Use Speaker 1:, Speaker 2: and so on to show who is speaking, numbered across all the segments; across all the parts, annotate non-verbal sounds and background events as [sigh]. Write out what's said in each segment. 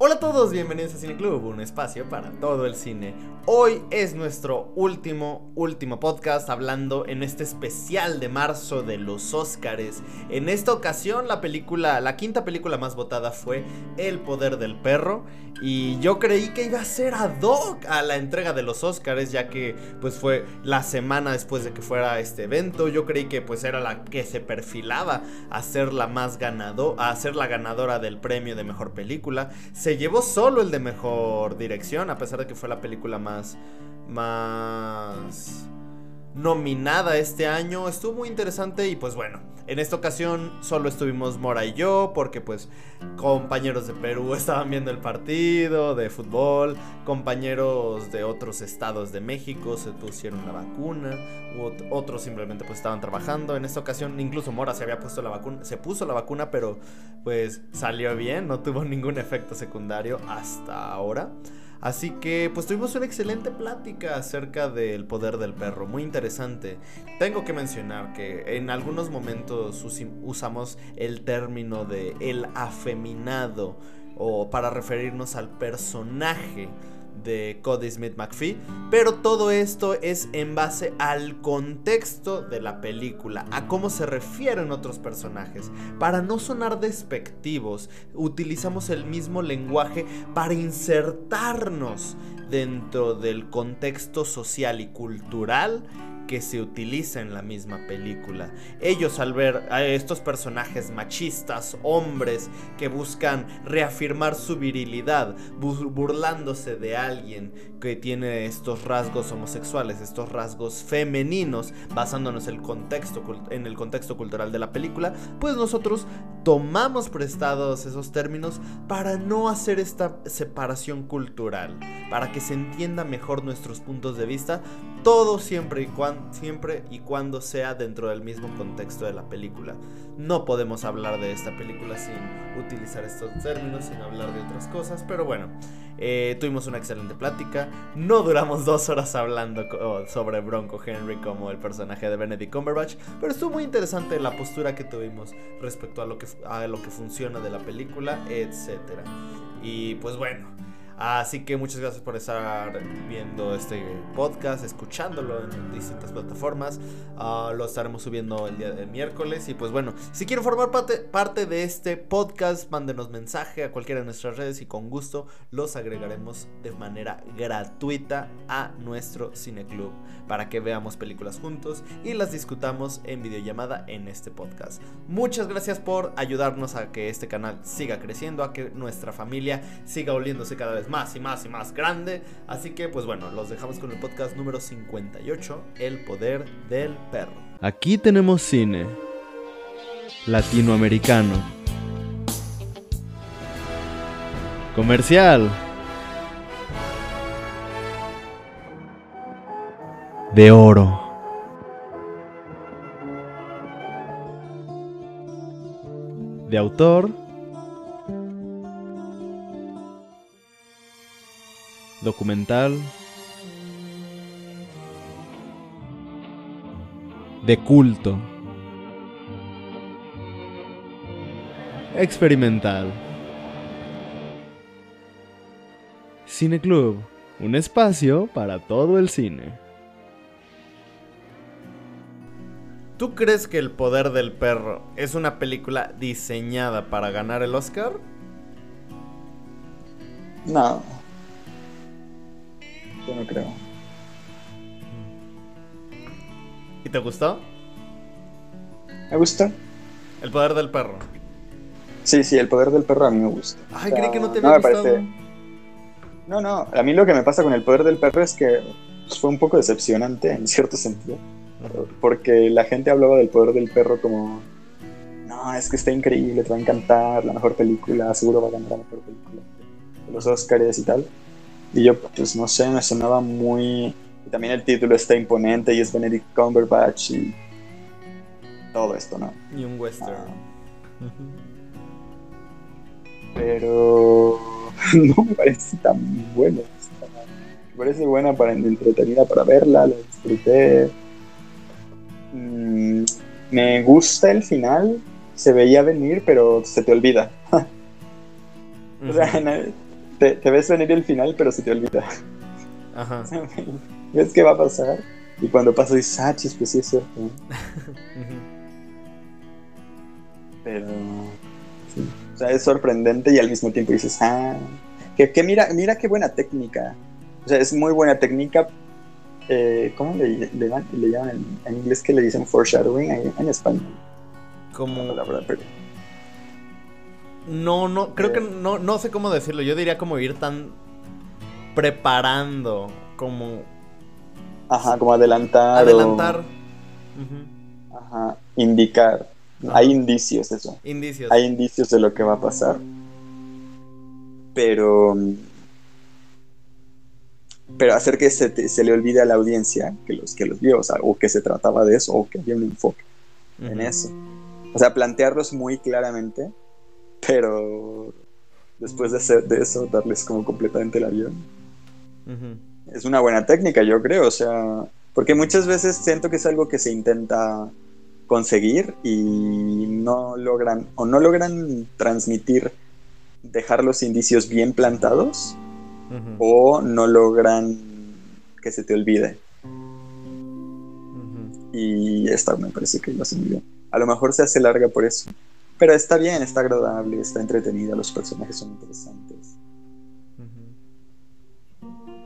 Speaker 1: Hola a todos, bienvenidos a Cine Club, un espacio para todo el cine. Hoy es nuestro último, último podcast hablando en este especial de marzo de los Óscares. En esta ocasión la película, la quinta película más votada fue El Poder del Perro y yo creí que iba a ser ad hoc a la entrega de los Óscares ya que pues fue la semana después de que fuera este evento. Yo creí que pues era la que se perfilaba a ser la más ganado, a ser la ganadora del premio de mejor película llevó solo el de mejor dirección, a pesar de que fue la película más. más. Nominada este año. Estuvo muy interesante y pues bueno. En esta ocasión solo estuvimos Mora y yo porque pues compañeros de Perú [laughs] estaban viendo el partido de fútbol, compañeros de otros estados de México se pusieron la vacuna, otros simplemente pues estaban trabajando. En esta ocasión incluso Mora se había puesto la vacuna, se puso la vacuna pero pues salió bien, no tuvo ningún efecto secundario hasta ahora. Así que pues tuvimos una excelente plática acerca del poder del perro, muy interesante. Tengo que mencionar que en algunos momentos usamos el término de el afeminado o para referirnos al personaje de Cody Smith McPhee, pero todo esto es en base al contexto de la película, a cómo se refieren otros personajes. Para no sonar despectivos, utilizamos el mismo lenguaje para insertarnos dentro del contexto social y cultural que se utiliza en la misma película. Ellos al ver a estos personajes machistas, hombres que buscan reafirmar su virilidad, burlándose de alguien que tiene estos rasgos homosexuales, estos rasgos femeninos, basándonos en el contexto, en el contexto cultural de la película, pues nosotros tomamos prestados esos términos para no hacer esta separación cultural, para que se entienda mejor nuestros puntos de vista, todo siempre y, cuando, siempre y cuando sea dentro del mismo contexto de la película. No podemos hablar de esta película sin utilizar estos términos, sin hablar de otras cosas, pero bueno, eh, tuvimos una excelente plática. No duramos dos horas hablando sobre Bronco Henry como el personaje de Benedict Cumberbatch, pero estuvo muy interesante la postura que tuvimos respecto a lo que, a lo que funciona de la película, etc. Y pues bueno. Así que muchas gracias por estar viendo este podcast, escuchándolo en distintas plataformas. Ah, lo estaremos subiendo el día de miércoles. Y pues bueno, si quieren formar parte, parte de este podcast, mándenos mensaje a cualquiera de nuestras redes y con gusto los agregaremos de manera gratuita a nuestro cineclub para que veamos películas juntos y las discutamos en videollamada en este podcast. Muchas gracias por ayudarnos a que este canal siga creciendo, a que nuestra familia siga oliéndose cada vez más y más y más grande. Así que pues bueno, los dejamos con el podcast número 58, El Poder del Perro. Aquí tenemos cine latinoamericano. Comercial. De oro. De autor documental, de culto, experimental. Cine Club, un espacio para todo el cine. ¿Tú crees que El poder del perro es una película diseñada para ganar el Oscar?
Speaker 2: No no creo.
Speaker 1: ¿Y te gustó?
Speaker 2: Me gusta.
Speaker 1: El poder del perro.
Speaker 2: Sí, sí, el poder del perro a mí me gusta.
Speaker 1: Ay, creí que no te había no,
Speaker 2: No, no, a mí lo que me pasa con el poder del perro es que pues, fue un poco decepcionante en cierto sentido. Porque la gente hablaba del poder del perro como, no, es que está increíble, te va a encantar, la mejor película, seguro va a ganar la mejor película los Oscars y tal. Y yo, pues no sé, me sonaba muy. Y también el título está imponente y es Benedict Cumberbatch y. Todo esto, ¿no?
Speaker 1: Y un western.
Speaker 2: Ah. Pero. [laughs] no me parece tan bueno. Me parece buena para entretenida para verla, la disfruté. Mm, me gusta el final, se veía venir, pero se te olvida. [laughs] o sea, te, te ves venir el final, pero se te olvida.
Speaker 1: Ajá. [laughs]
Speaker 2: ¿Ves qué va a pasar? Y cuando pasa dices, ah, chis, pues sí es cierto. Pero. sí. O sea, es sorprendente y al mismo tiempo dices, ah. Que, que mira, mira qué buena técnica. O sea, es muy buena técnica. Eh, ¿Cómo le, le, llaman- le llaman en, en inglés que le dicen foreshadowing en, en español? La
Speaker 1: Como...
Speaker 2: palabra, pero-
Speaker 1: No, no, creo que no, no sé cómo decirlo. Yo diría como ir tan preparando, como
Speaker 2: Ajá, como adelantar. o-
Speaker 1: adelantar.
Speaker 2: Ajá, indicar. Hay indicios, eso.
Speaker 1: Indicios.
Speaker 2: Hay indicios de lo que va a pasar. Pero. Pero hacer que se, te- se le olvide a la audiencia que los que los vio, o sea, o que se trataba de eso, o que había un enfoque en eso. O sea, plantearlos muy claramente, pero después de, hacer, de eso, darles como completamente el avión. Es una buena técnica, yo creo, o sea, porque muchas veces siento que es algo que se intenta conseguir y no logran, o no logran transmitir, dejar los indicios bien plantados, o no logran que se te olvide. Y esta me parece que lo hace muy bien. A lo mejor se hace larga por eso. Pero está bien, está agradable, está entretenida, los personajes son interesantes.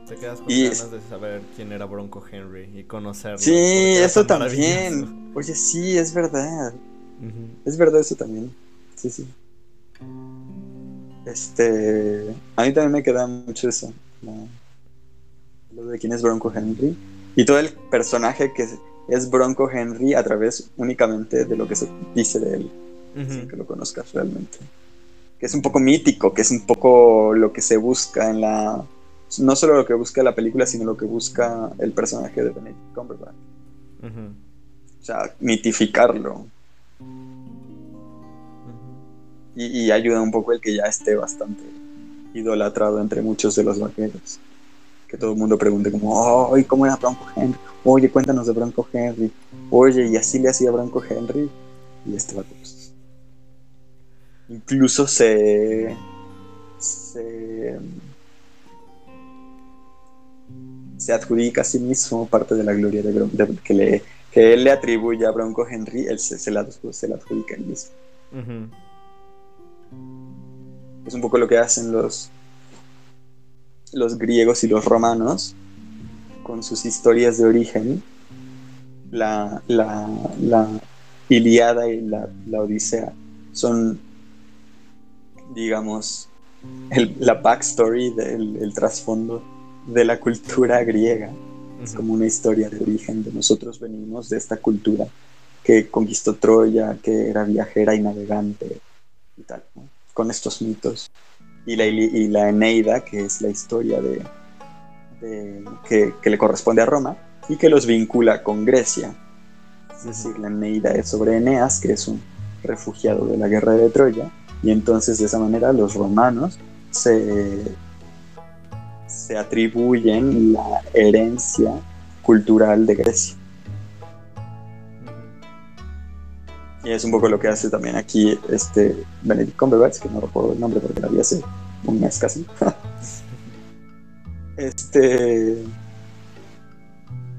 Speaker 1: Te quedas con
Speaker 2: Y-
Speaker 1: ganas de saber quién era Bronco Henry y conocerlo.
Speaker 2: Sí, eso también. Oye, sí, es verdad. Es verdad eso también. Sí, sí. Este. A mí también me queda mucho eso. Lo de quién es Bronco Henry. Y todo el personaje que es Bronco Henry a través únicamente de lo que se dice de él. Sin que lo conozcas realmente. Que es un poco mítico, que es un poco lo que se busca en la. No solo lo que busca la película, sino lo que busca el personaje de Benedict Cumberbatch. O sea, mitificarlo. Y, y ayuda un poco el que ya esté bastante idolatrado entre muchos de los vaqueros. Que todo el mundo pregunte como, ¡ay, cómo era Bronco Henry! Oye, cuéntanos de Bronco Henry. Oye, y así le hacía Bronco Henry. Y este vato, pues, Incluso se... Se... Se adjudica a sí mismo parte de la gloria de, que, le, que él le atribuye a Bronco Henry, él se, se la, se la adjudica a él mismo. Es un poco lo que hacen los, los griegos y los romanos con sus historias de origen. La, la, la Iliada y la, la Odisea son, digamos, el- la backstory del el trasfondo de la cultura griega. Es como una historia de origen de nosotros venimos de esta cultura que conquistó Troya, que era viajera y navegante y tal, ¿no? con estos mitos. Y la, y la Eneida, que es la historia de, de- que, que le corresponde a Roma y que los vincula con Grecia. Es decir, la Eneida es sobre Eneas, que es un refugiado de la guerra de Troya, y entonces de esa manera los romanos se, se atribuyen la herencia cultural de Grecia. Y es un poco lo que hace también aquí este Benedict Cumberbatch, que no recuerdo el nombre porque la vi hace un mes casi. [laughs] este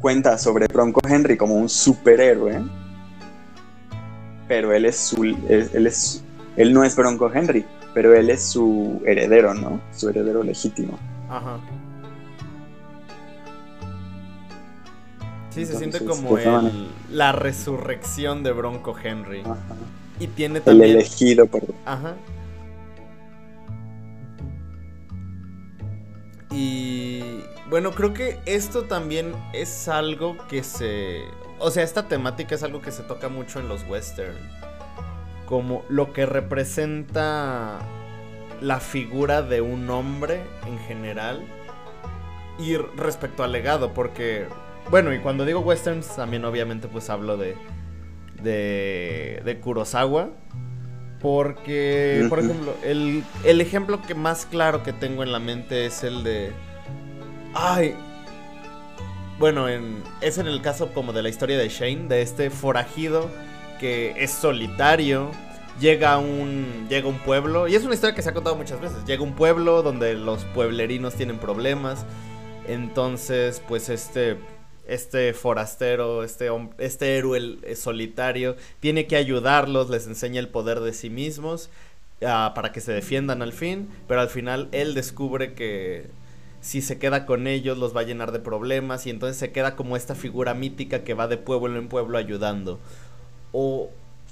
Speaker 2: cuenta sobre Bronco Henry como un superhéroe, pero él es su él es él no es Bronco Henry, pero él es su heredero, ¿no? Su heredero legítimo.
Speaker 1: Ajá. Sí, se siente como
Speaker 2: pues,
Speaker 1: el, la resurrección de Bronco Henry.
Speaker 2: Ajá.
Speaker 1: Y tiene
Speaker 2: El
Speaker 1: también.
Speaker 2: elegido por
Speaker 1: Ajá. Y bueno, creo que esto también es algo que se... O sea, esta temática es algo que se toca mucho en los western. Como lo que representa la figura de un hombre en general. Y respecto al legado, porque... Bueno, y cuando digo westerns también obviamente pues hablo de... De, de Kurosawa. Porque, por ejemplo, el, el ejemplo que más claro que tengo en la mente es el de... Ay. Bueno, en, es en el caso como de la historia de Shane, de este forajido que es solitario, llega un llega un pueblo y es una historia que se ha contado muchas veces. Llega un pueblo donde los pueblerinos tienen problemas. Entonces, pues este este forastero, este este héroe solitario tiene que ayudarlos, les enseña el poder de sí mismos ah, para que se defiendan al fin, pero al final él descubre que si se queda con ellos los va a llenar de problemas y entonces se queda como esta figura mítica que va de pueblo en pueblo ayudando. O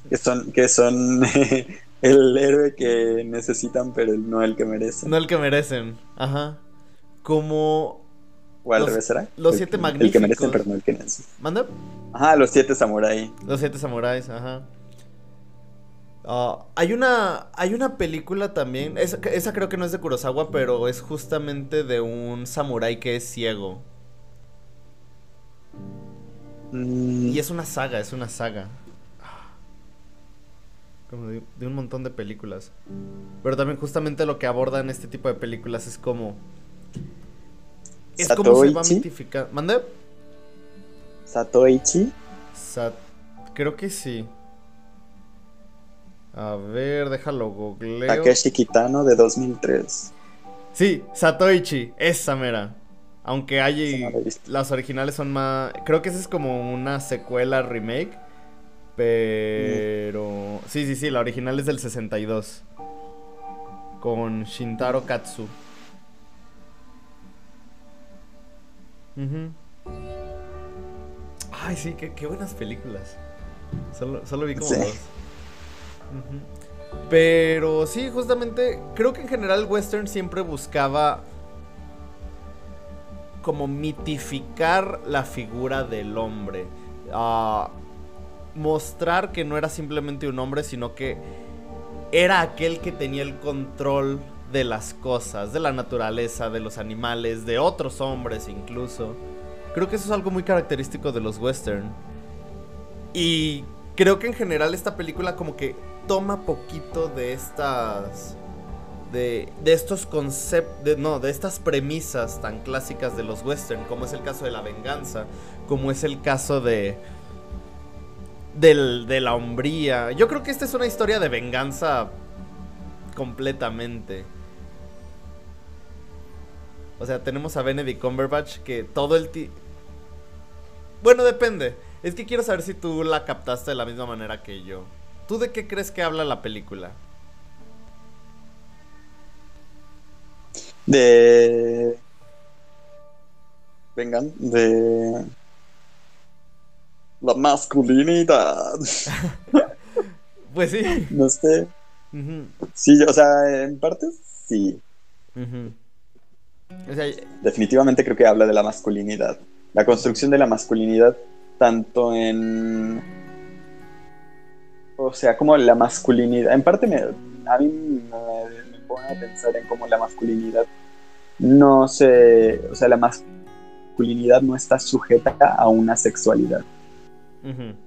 Speaker 2: que son, que son [laughs] el héroe que necesitan, pero no el que merecen.
Speaker 1: No el que merecen, ajá. Como.
Speaker 2: ¿O al revés será?
Speaker 1: Los siete magníficos.
Speaker 2: El que merecen, pero no el que necesitan.
Speaker 1: ¿Manda?
Speaker 2: Ajá, los siete samuráis.
Speaker 1: Los siete samuráis, ajá. Ah, hay una hay una película también, esa, esa, creo que no es de Kurosawa, pero es justamente de un samurái que es ciego. Mm. Y es una saga, es una saga de, un montón de películas. Pero también justamente lo que abordan este tipo de películas es como... Es como se va a mitificar. ¿Mande?
Speaker 2: ¿Satoichi?
Speaker 1: Creo que sí. A ver, déjalo googleo.
Speaker 2: Takeshi Kitano de 2003.
Speaker 1: Sí, Satoichi, esa mera. Aunque hay... las originales son más... Creo que esa es como una secuela remake. Pero... Sí, sí, sí, la original es del 62. Con Shintaro Katsu. Ay, sí, qué, buenas películas. Solo, vi como dos. Pero sí, justamente, creo que en general el western siempre buscaba como mitificar la figura del hombre. Ah mostrar que no era simplemente un hombre, sino que era aquel que tenía el control de las cosas, de la naturaleza, de los animales, de otros hombres incluso. Creo que eso es algo muy característico de los western. Y creo que en general esta película como que toma poquito de estas de, de estos conceptos, no, de estas premisas tan clásicas de los western, como es el caso de la venganza, como es el caso de de la hombría. Yo creo que esta es una historia de venganza completamente. O sea, tenemos a Benedict Cumberbatch que todo el... Ti bueno, depende. Es que quiero saber si tú la captaste de la misma manera que yo. ¿Tú de qué crees que habla la película?
Speaker 2: De... Vengan, de la masculinidad. [laughs]
Speaker 1: pues sí.
Speaker 2: No sé. Sí, o sea, en parte sí. Definitivamente creo que habla de la masculinidad. La construcción de la masculinidad, tanto en. O sea, como la masculinidad. En parte me, a mí me, pone a pensar en cómo la masculinidad no se. O sea, la masculinidad no está sujeta a una sexualidad.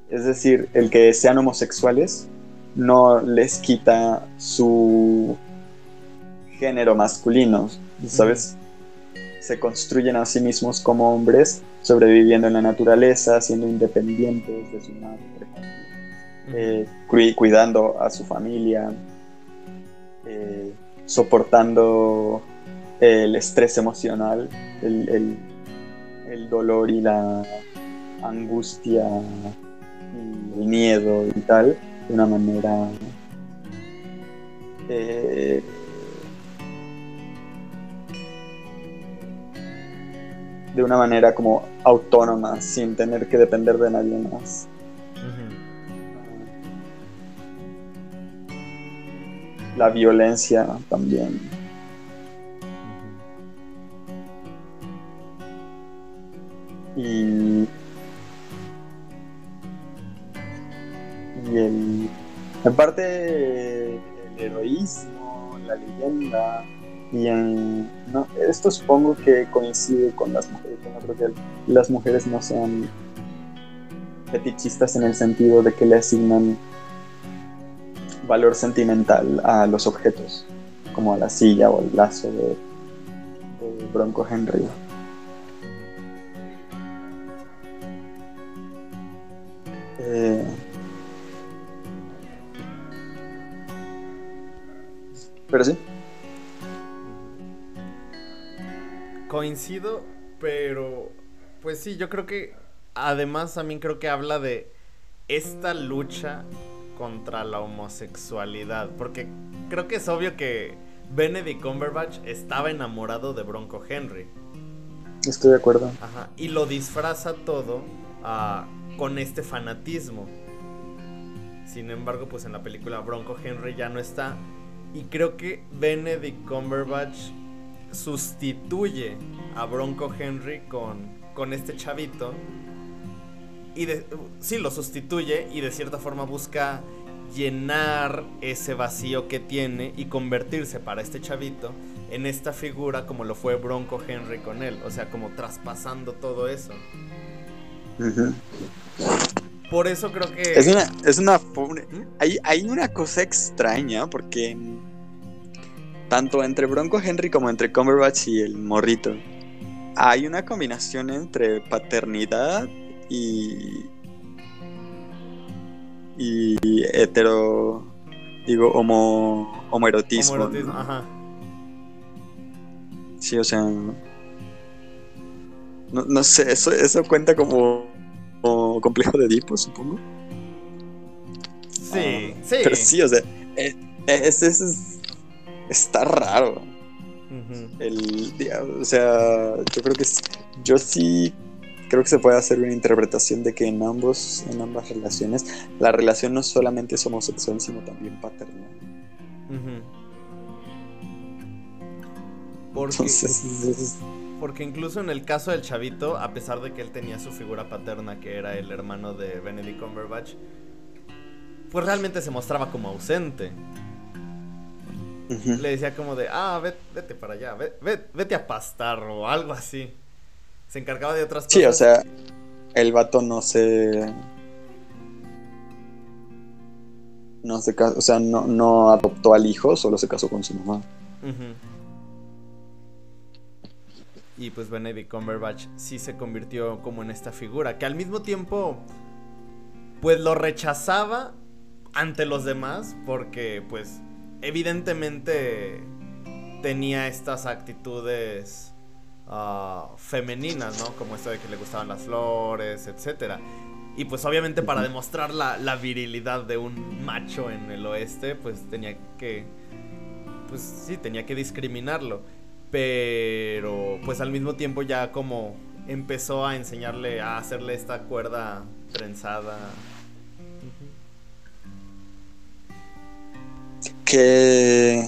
Speaker 2: Es decir, el que sean homosexuales no les quita su género masculino, ¿sabes? Se construyen a sí mismos como hombres, sobreviviendo en la naturaleza, siendo independientes de su madre, eh, cuidando a su familia, eh, soportando el estrés emocional, el dolor y la angustia y el miedo y tal de una manera eh, de una manera como autónoma sin tener que depender de nadie más. La violencia también. Y y el, en parte el heroísmo, la leyenda y en, esto supongo que coincide con las mujeres. Yo no creo que las mujeres no sean fetichistas en el sentido de que le asignan valor sentimental a los objetos, como a la silla o el lazo de, Bronco Henry. Pero sí.
Speaker 1: Coincido, pero pues sí, yo creo que además también creo que habla de esta lucha contra la homosexualidad, porque creo que es obvio que Benedict Cumberbatch estaba enamorado de Bronco Henry.
Speaker 2: Estoy de acuerdo.
Speaker 1: Ajá, y lo disfraza todo ah, con este fanatismo. Sin embargo, pues en la película Bronco Henry ya no está. Y creo que Benedict Cumberbatch sustituye a Bronco Henry con, con este chavito. Y sí, lo sustituye y de cierta forma busca llenar ese vacío que tiene y convertirse para este chavito en esta figura como lo fue Bronco Henry con él. O sea, como traspasando todo eso. Por eso creo que.
Speaker 2: Es una. Es una hay, hay una cosa extraña porque. Tanto entre Bronco Henry como entre Cumberbatch y el morrito. Hay una combinación entre paternidad y. Y hetero. Digo, homo, homoerotismo. homoerotismo ajá. Sí, o sea. No, no sé, eso, eso cuenta como complejo de Edipo, supongo.
Speaker 1: Sí, ah, sí.
Speaker 2: Pero sí, o sea, eh, eh, es, está raro. El, o sea, yo creo que yo sí creo que se puede hacer una interpretación de que en ambos, en ambas relaciones, la relación no solamente es homosexual, sino también paternal.
Speaker 1: Entonces, porque incluso en el caso del chavito, a pesar de que él tenía su figura paterna, que era el hermano de Benedict Cumberbatch, pues realmente se mostraba como ausente. Le decía como de, ah, vete, para allá, vete, a pastar o algo así. Se encargaba de otras cosas.
Speaker 2: Sí, o sea, el vato no se... No se casó, o sea, no, no adoptó al hijo, solo se casó con su mamá.
Speaker 1: Y pues Benedict Cumberbatch sí se convirtió como en esta figura, que al mismo tiempo pues lo rechazaba ante los demás porque pues evidentemente tenía estas actitudes ah, femeninas, ¿no? Como esto de que le gustaban las flores, etc. Y pues obviamente para demostrar la, la, virilidad de un macho en el oeste, pues tenía que... Pues sí, tenía que discriminarlo pero pues al mismo tiempo ya como empezó a enseñarle a hacerle esta cuerda trenzada.
Speaker 2: Que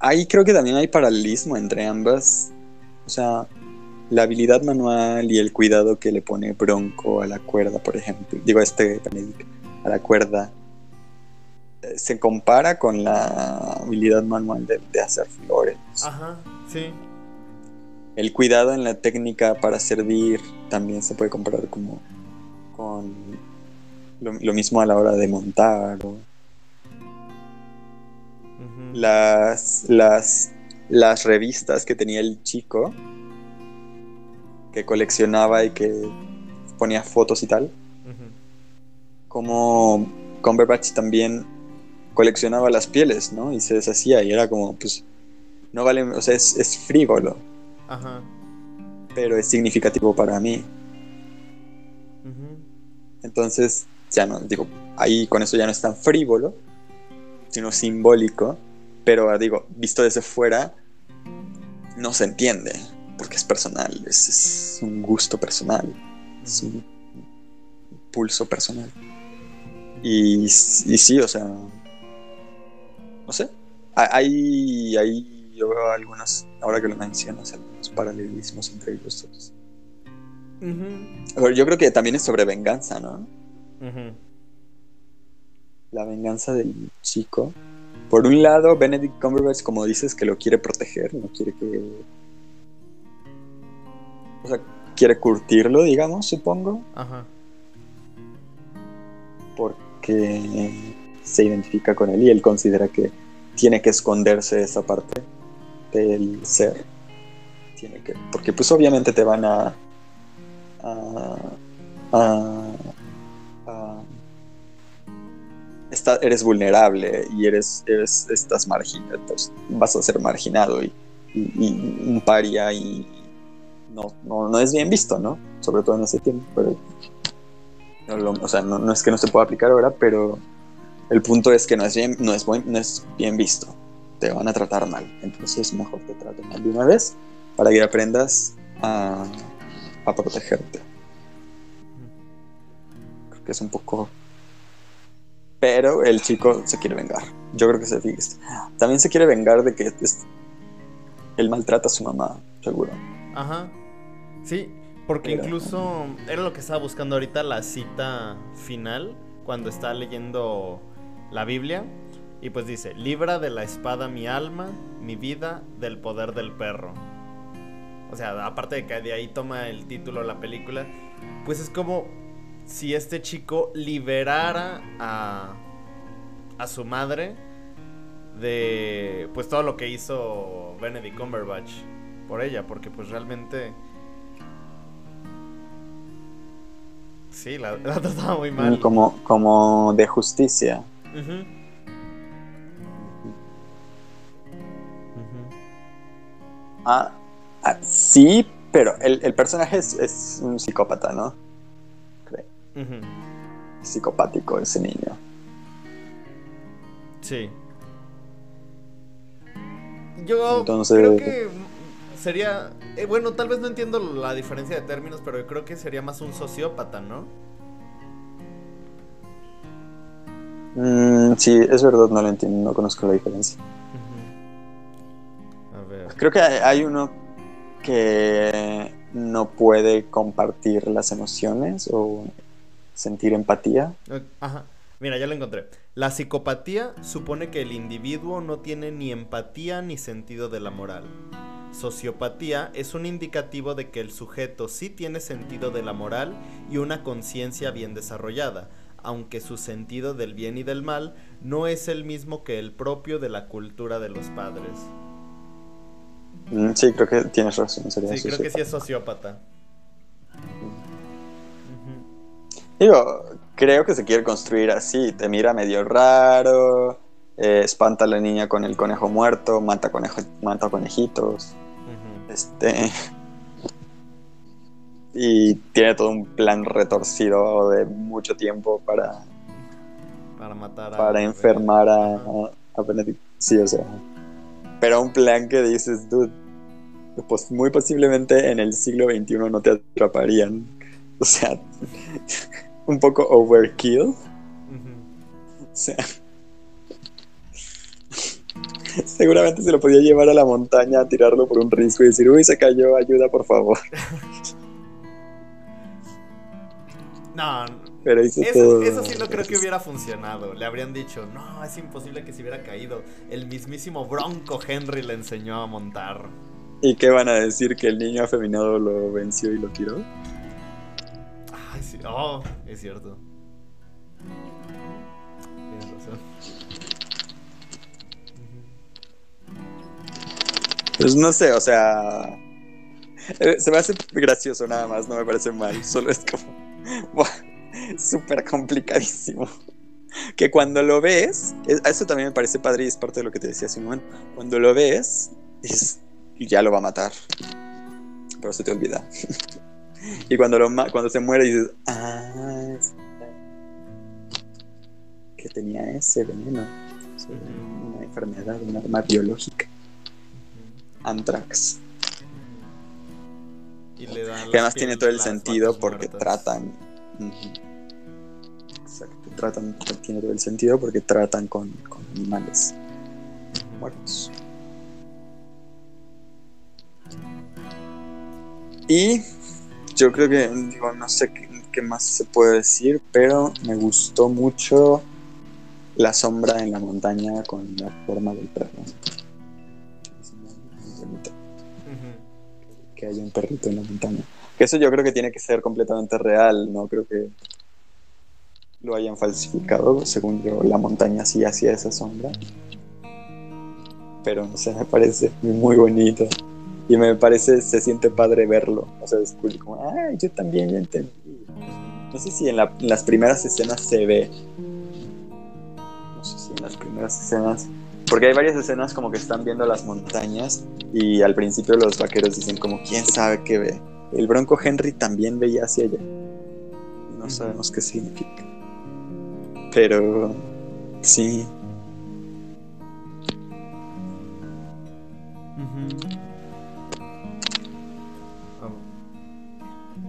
Speaker 2: ahí creo que también hay paralelismo entre ambas. O sea, la habilidad manual y el cuidado que le pone Bronco a la cuerda, por ejemplo. Digo, este a la cuerda se compara con la habilidad manual de, hacer flores.
Speaker 1: Ajá, sí.
Speaker 2: El cuidado en la técnica para servir también se puede comparar como con lo, mismo a la hora de montar. las, las, las revistas que tenía el chico, que coleccionaba y que ponía fotos y tal. Como Cumberbatch también coleccionaba las pieles, ¿no? Y se deshacía y era como, pues, no vale, o sea, es, es frívolo. Ajá. Pero es significativo para mí. Entonces, ya no, digo, ahí con eso ya no es tan frívolo, sino simbólico. Pero digo, visto desde fuera, no se entiende, porque es personal, es, un gusto personal, es un pulso personal. Y, y sí, o sea, no sé. Hay, ahí yo veo algunas, ahora que lo mencionas, algunos paralelismos entre ellos dos. yo creo que también es sobre venganza, ¿no? La venganza del chico. Por un lado, Benedict Cumberbatch, como dices, que lo quiere proteger, no quiere que. O sea, quiere curtirlo, digamos, supongo. Ajá. Porque se identifica con él y él considera que tiene que esconderse esa parte del ser. Tiene que, porque pues obviamente te van a, a, a, eres vulnerable y eres, eres estás marginado, vas a ser marginado y, un paria y no, no, es bien visto, ¿no? Sobre todo en ese tiempo. Pero, o sea, no, es que no se pueda aplicar ahora, pero el punto es que no es bien, no es, no es bien visto. Te van a tratar mal. Entonces mejor te traten mal de una vez para que aprendas a, a protegerte. Creo que es un poco pero el chico se quiere vengar. Yo creo que se fija. También se quiere vengar de que él maltrata a su mamá, seguro.
Speaker 1: Ajá. Sí, porque incluso era lo que estaba buscando ahorita, la cita final, cuando está leyendo la Biblia. Y pues dice, libra de la espada mi alma, mi vida, del poder del perro. O sea, aparte de que de ahí toma el título la película, pues es como si este chico liberara a, a su madre de pues todo lo que hizo Benedict Cumberbatch por ella, porque pues realmente sí, la, [laughs] trataba muy mal.
Speaker 2: Como, como de justicia. Ah, ah, sí, pero el, el personaje es, es, un psicópata, ¿no? Psicopático ese niño.
Speaker 1: Sí. Yo creo que sería. Eh, bueno, tal vez no entiendo la diferencia de términos, pero creo que sería más un sociópata, ¿no?
Speaker 2: Mm, sí, es verdad, no lo entiendo, no conozco la diferencia. A ver. Creo que hay uno que no puede compartir las emociones o sentir empatía.
Speaker 1: Ajá. Mira, ya lo encontré. La psicopatía supone que el individuo no tiene ni empatía ni sentido de la moral. Sociopatía es un indicativo de que el sujeto sí tiene sentido de la moral y una conciencia bien desarrollada, aunque su sentido del bien y del mal no es el mismo que el propio de la cultura de los padres.
Speaker 2: Mm, sí, creo que tienes razón.
Speaker 1: sí, creo que sí es sociópata.
Speaker 2: Digo, creo que se quiere construir así. Te mira medio raro, eh, espanta a la niña con el conejo muerto, mata, conejo, mata conejitos. Este. Y tiene todo un plan retorcido de mucho tiempo para.
Speaker 1: Para matar
Speaker 2: a. Para enfermar a, a, Benedict. Sí, o sea. Pero un plan que dices, dude. Pues muy posiblemente en el siglo XXI no te atraparían. O sea [laughs] un poco overkill. O sea, [laughs] seguramente se lo podía llevar a la montaña, a tirarlo por un risco y decir, uy, se cayó, ayuda, por favor. [laughs]
Speaker 1: No, Pero eso, eso, sí no creo que hubiera funcionado. Le habrían dicho, no, es imposible que se hubiera caído. El mismísimo Bronco Henry le enseñó a montar.
Speaker 2: ¿Y qué van a decir? ¿Que el niño afeminado lo venció y lo tiró?
Speaker 1: Oh, es cierto. Tienes razón.
Speaker 2: Pues no sé, o sea. Eh, se me hace gracioso nada más, no me parece mal. Solo es como. [laughs] Súper complicadísimo. Que cuando lo ves, eso también me parece padre y es parte de lo que te decía Simón. Cuando lo ves, dices, ya lo va a matar. Pero se te olvida. [laughs] Y cuando, lo, cuando se muere dices, ah, que tenía ese veneno. Una enfermedad, una arma biológica. Antrax. Y le dan que además tiene todo el sentido porque tratan. Exacto, tratan, tiene todo el sentido porque tratan con, con animales muertos. Y yo creo que, digo, no sé qué, más se puede decir, pero me gustó mucho la sombra en la montaña con la forma del perro. Que hay un perrito en la montaña. Eso yo creo que tiene que ser completamente real, no creo que lo hayan falsificado, según yo, la montaña sí hacía esa sombra. Pero no sé, me parece muy bonito. Y me parece, se siente padre verlo. O sea, es cool, como, ay, yo también ya entendí. No sé si en, las primeras escenas se ve. en las primeras escenas. Porque hay varias escenas como que están viendo las montañas y al principio los vaqueros dicen como, ¿quién sabe qué ve? El Bronco Henry también veía hacia allá. No sabemos qué significa. Pero sí.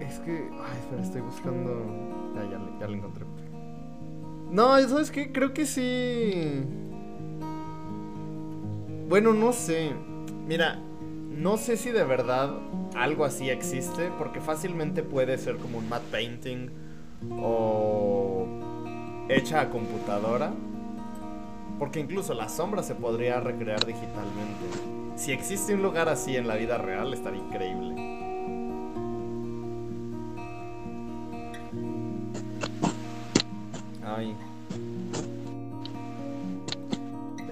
Speaker 1: Es que. Ay, espera, estoy buscando. Ya, ya, ya lo encontré. No, ¿sabes qué? Creo que sí. Bueno, no sé. Mira, no sé si de verdad algo así existe, porque fácilmente puede ser como un matte painting o hecha a computadora. Porque incluso la sombra se podría recrear digitalmente. Si existe un lugar así en la vida real, estaría increíble. Ay.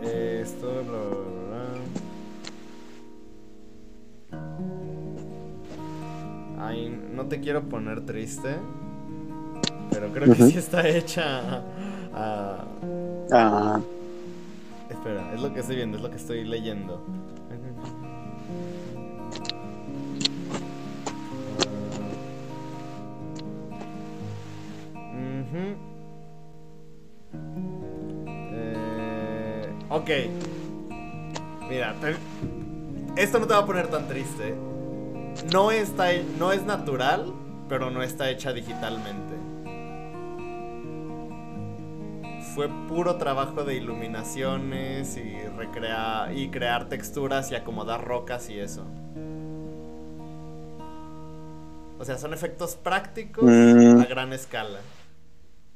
Speaker 1: Esto, bla, Ay, no te quiero poner triste. Pero creo que sí está hecha a...
Speaker 2: Ah,
Speaker 1: Espera, es lo que estoy viendo, es lo que estoy leyendo. Eh, ok. Mira, te- esto no te va a poner tan triste. No está, no es natural, pero no está hecha digitalmente. Fue puro trabajo de iluminaciones y recrear y crear texturas y acomodar rocas y eso. O sea, son efectos prácticos
Speaker 2: Mm.
Speaker 1: a gran escala.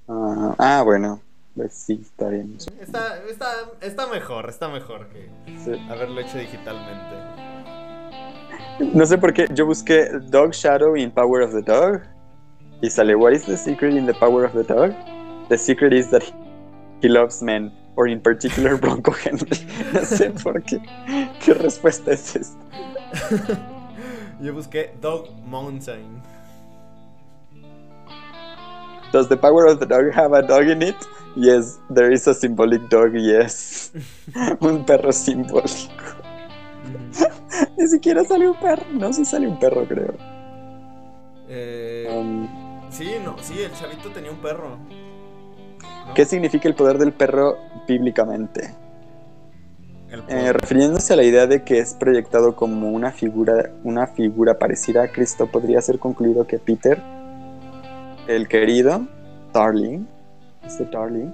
Speaker 2: ah, ah, bueno. Pues sí, está bien.
Speaker 1: Está, está, está mejor, está mejor que
Speaker 2: Sí.
Speaker 1: haberlo hecho digitalmente.
Speaker 2: No sé por qué yo busqué Dog Shadow in Power of the Dog y sale What is the secret in the power of the dog? The secret is that he loves men, or in particular [laughs] Bronco Henry. [laughs] No sé por qué. ¿Qué respuesta es esta? [laughs]
Speaker 1: Yo busqué Dog Mountain.
Speaker 2: Does the power of the dog have a dog in it? Yes, there is a symbolic dog, yes. un perro simbólico. [laughs] Ni siquiera sale un perro. No, sí sale un perro, creo.
Speaker 1: Eh,
Speaker 2: Um,
Speaker 1: sí, no, sí, el chavito tenía un perro. ¿no?
Speaker 2: ¿Qué significa el poder del perro bíblicamente? Eh, refiriéndose a la idea de que es proyectado como una figura, una figura parecida a Cristo, podría ser concluido que Peter, el querido, Darling, este Darling,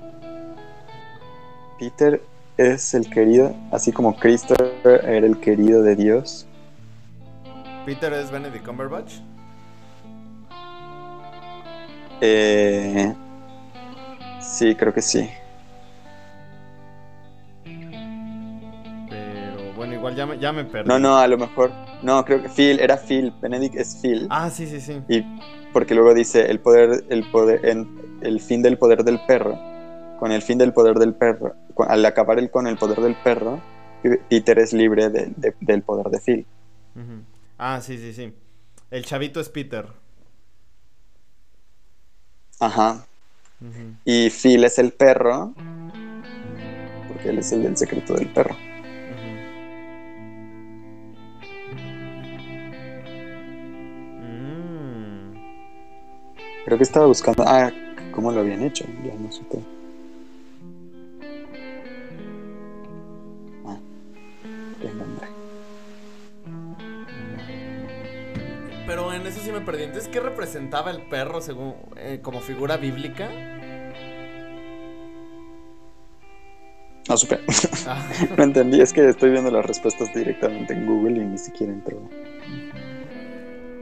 Speaker 2: Peter es el querido, así como Cristo era el querido de Dios.
Speaker 1: Peter es Benedict Cumberbatch.
Speaker 2: Eh, sí, creo que sí.
Speaker 1: Pero bueno, igual ya me, ya me perdí.
Speaker 2: No, no, a lo mejor. No, creo que Phil, era Phil. Benedict es Phil.
Speaker 1: Ah, sí, sí, sí.
Speaker 2: Y porque luego dice el poder, el poder, en, el fin del poder del perro. Con el fin del poder del perro. Al acabar el, con el poder del perro, Peter es libre de- de- del poder de Phil.
Speaker 1: Ah, sí, sí, sí. El chavito es Peter.
Speaker 2: Ajá. Y Phil es el perro. Porque él es el del secreto del perro.
Speaker 1: Mm.
Speaker 2: Creo que estaba buscando. Ah, ¿cómo lo habían hecho? Ya no supe.
Speaker 1: En eso sí me perdí. Entonces, ¿qué representaba el perro según eh, como figura bíblica?
Speaker 2: No supe.
Speaker 1: Ah. [laughs]
Speaker 2: no entendí. Es que estoy viendo las respuestas directamente en Google y ni siquiera entró.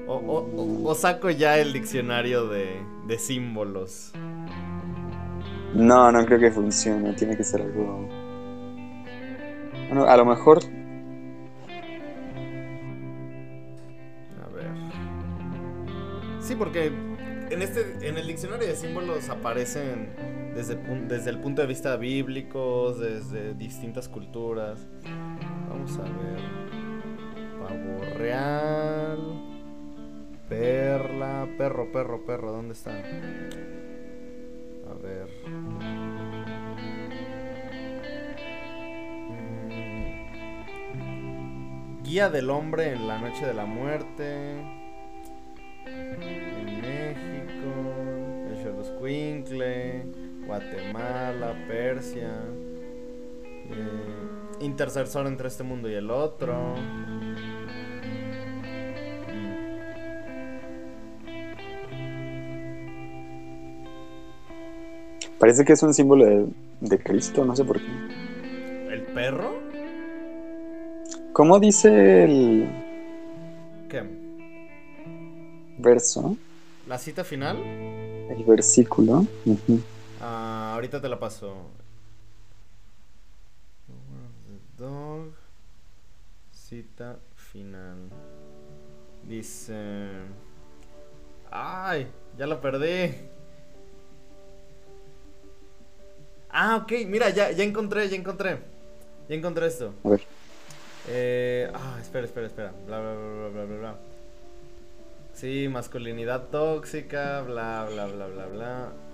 Speaker 1: O, o- saco ya el diccionario de, de símbolos.
Speaker 2: No, no creo que funcione. Tiene que ser algo. Bueno, a lo mejor.
Speaker 1: Porque en, este, en el diccionario de símbolos aparecen desde, desde el punto de vista bíblico, desde distintas culturas. Vamos a ver. Pavo real. Perla. Perro, perro, perro. ¿Dónde está? A ver. Mm. Guía del hombre en la noche de la muerte. Guatemala, Persia. eh, intercesor entre este mundo y el otro.
Speaker 2: Parece que es un símbolo de, de Cristo, no sé por qué.
Speaker 1: ¿El perro?
Speaker 2: ¿Cómo dice el
Speaker 1: ¿Qué?
Speaker 2: verso?
Speaker 1: ¿La cita final?
Speaker 2: El versículo.
Speaker 1: Ah, ahorita te la paso. Dog. Cita final. Dice. ¡Ay! Ya lo perdí. Ah, ok. Mira, ya, ya encontré, ya encontré. Ya encontré esto.
Speaker 2: A ver.
Speaker 1: Eh, ah, espera, espera, espera. Bla, bla, bla, bla, bla, bla. Sí, masculinidad tóxica, bla, bla, bla, bla, bla.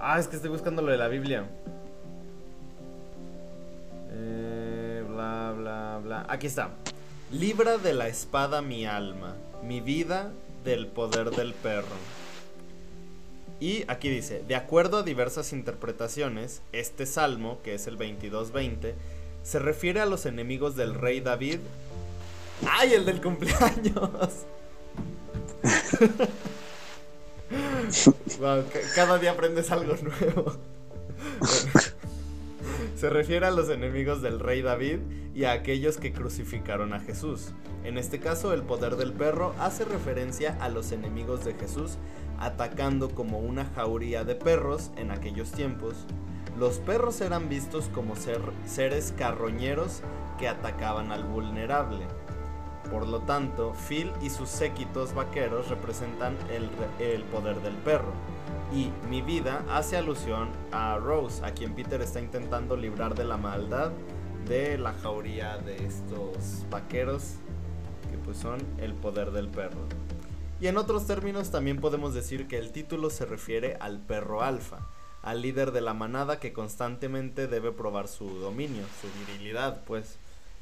Speaker 1: Ah, es que estoy buscando lo de la Biblia. Eh, bla, bla, bla. Aquí está. Libra de la espada mi alma, mi vida del poder del perro. Y aquí dice, de acuerdo a diversas interpretaciones, este salmo, que es el 22-20, se refiere a los enemigos del rey David. ¡Ay, el del cumpleaños! [laughs] [laughs] Cada día aprendes algo nuevo. Se refiere a los enemigos del rey David y a aquellos que crucificaron a Jesús. En este caso, el poder del perro hace referencia a los enemigos de Jesús atacando como una jauría de perros en aquellos tiempos. Los perros eran vistos como ser- seres carroñeros que atacaban al vulnerable. Por lo tanto, Phil y sus séquitos vaqueros representan el, poder del perro. Y mi vida hace alusión a Rose, a quien Peter está intentando librar de la maldad de la jauría de estos vaqueros, que pues son el poder del perro. Y en otros términos también podemos decir que el título se refiere al perro alfa, al líder de la manada que constantemente debe probar su dominio, su virilidad, pues.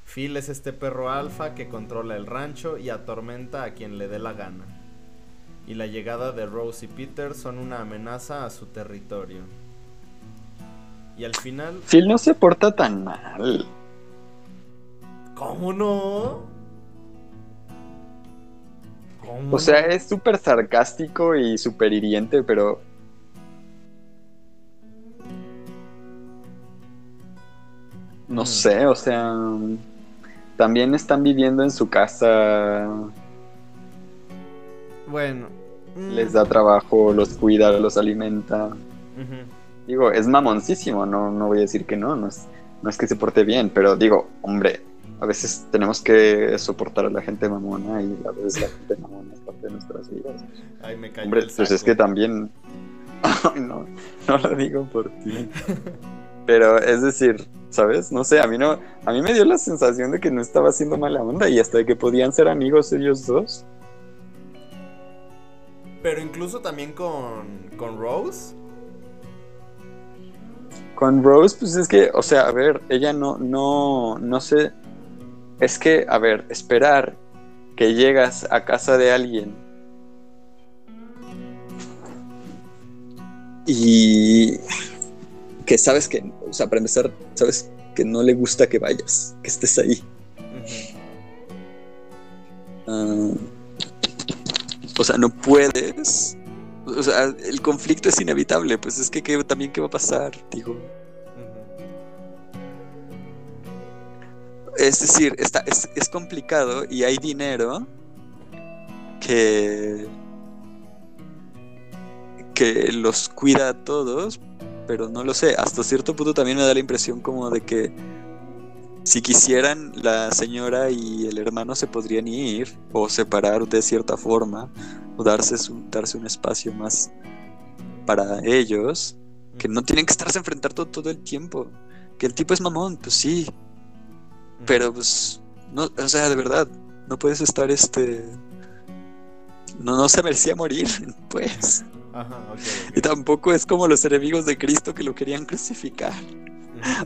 Speaker 1: Phil es este perro alfa que controla el rancho y atormenta a quien le dé la gana. Y la llegada de Rose y Peter son una amenaza a su territorio. Y al final,
Speaker 2: Phil no se porta tan mal.
Speaker 1: ¿cómo no? ¿Cómo
Speaker 2: O sea, es súper sarcástico y súper hiriente, pero. No
Speaker 1: Mm.
Speaker 2: sé, o sea. También están viviendo en su casa,
Speaker 1: Bueno. mm,
Speaker 2: les da trabajo, los cuida, los alimenta. Digo, es mamoncísimo, no, no voy a decir que no, no es, no es que se porte bien, pero digo, hombre, a veces tenemos que soportar a la gente mamona y a veces la gente mamona es parte de nuestras vidas.
Speaker 1: Ay, me cayó
Speaker 2: Hombre,
Speaker 1: el
Speaker 2: pues es que también. [laughs] Ay, no, no lo digo por ti. [laughs] Pero es decir, ¿sabes? No sé, a mí no. A mí me dio la sensación de que no estaba haciendo mala onda y hasta de que podían ser amigos ellos dos.
Speaker 1: Pero incluso también con, con Rose.
Speaker 2: Con Rose, pues es que, o sea, a ver, ella no, no, no sé. Es que, a ver, esperar que llegas a casa de alguien y que sabes que, o sea, para empezar, sabes que no le gusta que vayas, que estés ahí. Ah, o sea, no puedes. O sea, el conflicto es inevitable, pues es que ¿qué- también qué va a pasar, digo. Es decir, está, es, es complicado y hay dinero que, que los cuida a todos, pero no lo sé. Hasta cierto punto también me da la impresión como de que si quisieran la señora y el hermano se podrían ir o separar de cierta forma o darse, su- darse un espacio más para ellos, que no tienen que estarse a enfrentar todo, todo el tiempo. Que el tipo es mamón, pues sí, pero pues, no, o sea, de verdad, no puedes estar este. No, no se merecía morir, [laughs] pues.
Speaker 1: Ajá.
Speaker 2: Y tampoco es como los enemigos de Cristo que lo querían crucificar.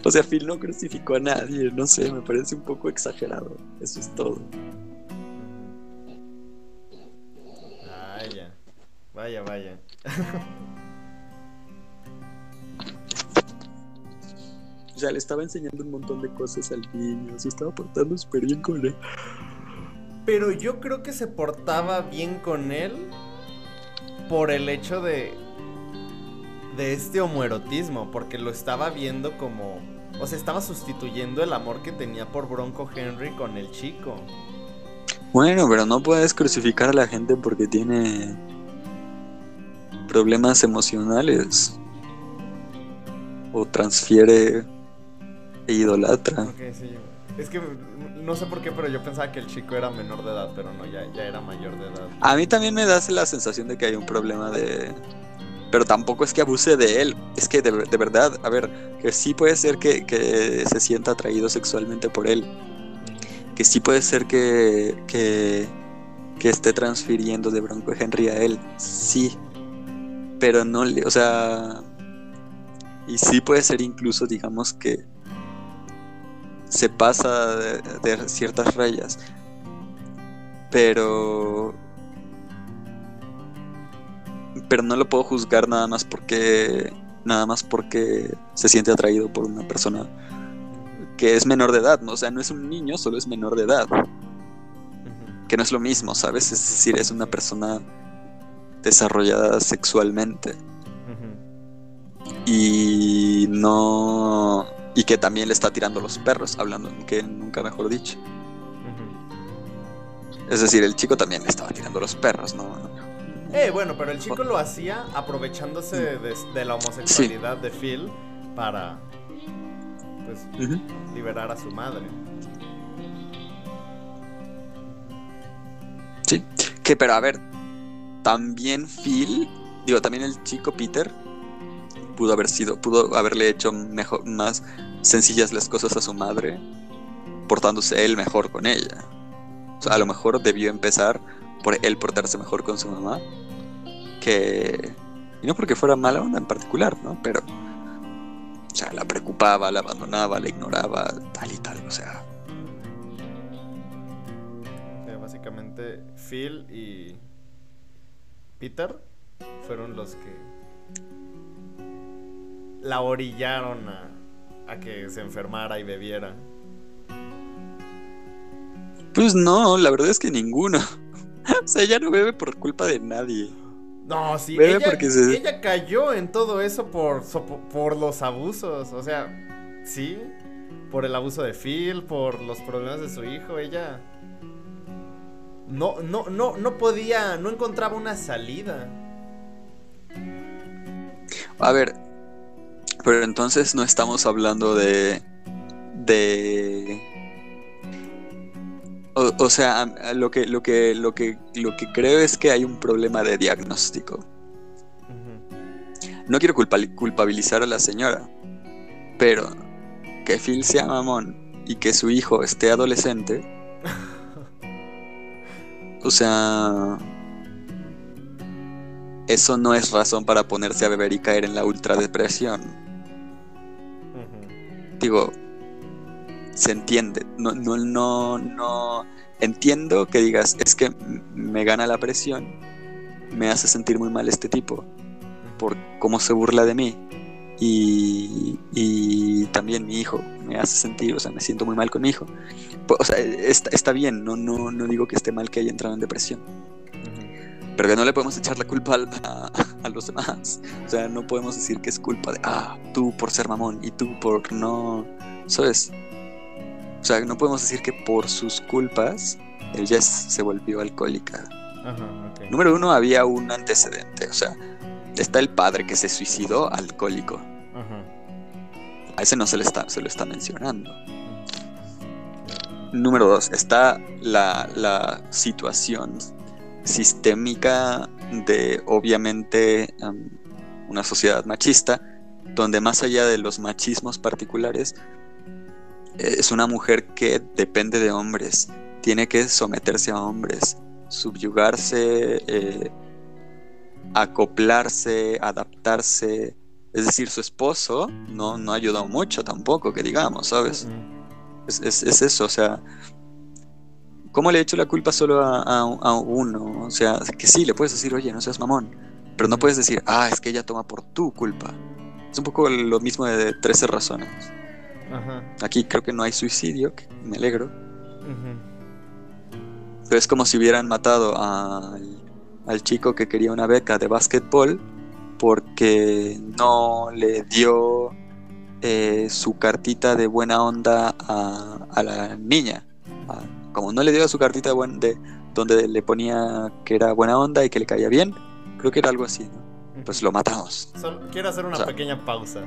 Speaker 2: O sea, Phil no crucificó a nadie, no sé, me parece un poco exagerado. Eso es todo.
Speaker 1: Vaya, vaya, vaya.
Speaker 2: O sea, le estaba enseñando un montón de cosas al niño, se estaba portando súper bien con él.
Speaker 1: Pero yo creo que se portaba bien con él por el hecho de de este homoerotismo, porque lo estaba viendo como o sea, estaba sustituyendo el amor que tenía por Bronco Henry con el chico.
Speaker 2: Bueno, pero no puedes crucificar a la gente porque tiene problemas emocionales o transfiere e idolatra.
Speaker 1: Sí. Es que no sé por qué, pero yo pensaba que el chico era menor de edad, pero no, ya, ya era mayor de edad.
Speaker 2: A mí también me da la sensación de que hay un problema de... Pero tampoco es que abuse de él. Es que de, de verdad, a ver, que sí puede ser que, que, se sienta atraído sexualmente por él. Que sí puede ser que, que, que esté transfiriendo de Bronco Henry a él. Sí. Pero no le... O sea... Y sí puede ser incluso, digamos, que se pasa de, ciertas rayas. Pero... Pero no lo puedo juzgar nada más porque... Nada más porque se siente atraído por una persona que es menor de edad, ¿no? O sea, no es un niño, solo es menor de edad. Que no es lo mismo, ¿sabes? Es decir, es una persona desarrollada sexualmente. Y no y que también le está tirando los perros, hablando que nunca mejor dicho. Es decir, el chico también le estaba tirando los perros, ¿no?
Speaker 1: Eh, bueno, pero el chico lo hacía aprovechándose mm. de, la homosexualidad de Phil para pues liberar a su madre.
Speaker 2: Sí, que pero a ver, también Phil, digo, también el chico Peter pudo haber sido, pudo haberle hecho mejor, más sencillas las cosas a su madre, portándose él mejor con ella. O sea, a lo mejor debió empezar por él portarse mejor con su mamá, que... Y no porque fuera mala onda en particular, ¿no? Pero... O sea, la preocupaba, la abandonaba, la ignoraba, tal y tal,
Speaker 1: básicamente Phil y Peter fueron los que la orillaron a, a que se enfermara y bebiera?
Speaker 2: Pues no, la verdad es que ninguno. [laughs] o sea, ella no bebe por culpa de nadie.
Speaker 1: No, sí, ella, porque ella cayó en todo eso por, por los abusos. O sea, sí, por el abuso de Phil, por los problemas de su hijo. Ella no, no, no, no podía, no encontraba una salida.
Speaker 2: A ver, pero entonces no estamos hablando de. de. O, sea, lo que, lo que, lo que, lo que creo es que hay un problema de diagnóstico. No quiero culpabilizar a la señora, pero que Phil sea mamón y que su hijo esté adolescente. [laughs] o sea, eso no es razón para ponerse a beber y caer en la ultradepresión digo, se entiende. No, no, no, no. Entiendo que digas, es que me gana la presión, me hace sentir muy mal este tipo, por cómo se burla de mí. Y, y también mi hijo me hace sentir, o sea, me siento muy mal con mi hijo. O sea, está, está bien, no, no, no digo que esté mal que haya entrado en depresión pero que no le podemos echar la culpa [laughs] a, a, los demás. O sea, no podemos decir que es culpa de, ah, tú por ser mamón y tú por no, ¿sabes? O sea, no podemos decir que por sus culpas el Jess se volvió alcohólica. Número uno, había un antecedente, o sea, está el padre que se suicidó alcohólico. A ese no se le está, se lo está mencionando. Número dos, está la, la situación sistémica de obviamente una sociedad machista, donde más allá de los machismos particulares, es una mujer que depende de hombres, tiene que someterse a hombres, subyugarse, eh, acoplarse, adaptarse Es decir, su esposo no, no ha ayudado mucho tampoco, que digamos, ¿sabes? es, es, eso, o sea, ¿cómo le he hecho la culpa solo a, a, uno? O sea, que sí, le puedes decir, oye, no seas mamón, pero no puedes decir, ah, es que ella toma por tu culpa. Es un poco lo mismo de 13 razones. Aquí creo que no hay suicidio, me alegro. Pero es como si hubieran matado al, chico que quería una beca de básquetbol porque no le dio eh, su cartita de buena onda a, la niña. Como no le dio su cartita de, de donde le ponía que era buena onda y que le caía bien, creo que era algo así, Pues lo matamos.
Speaker 1: quiero hacer una pequeña pausa.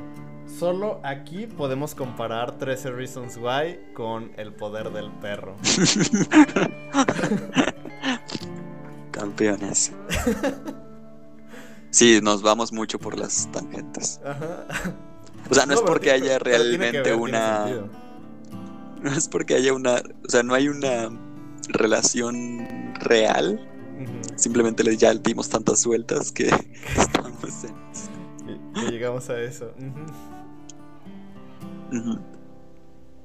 Speaker 1: Solo aquí podemos comparar 13 Reasons Why con el poder del perro. [laughs]
Speaker 2: Campeones. Sí, nos vamos mucho por las tangentes. O sea, no, es porque haya realmente una. [laughs] No es porque haya una. O sea, no hay una relación real. Simplemente le ya dimos tantas vueltas que [laughs] estamos
Speaker 1: en. Que, llegamos a eso.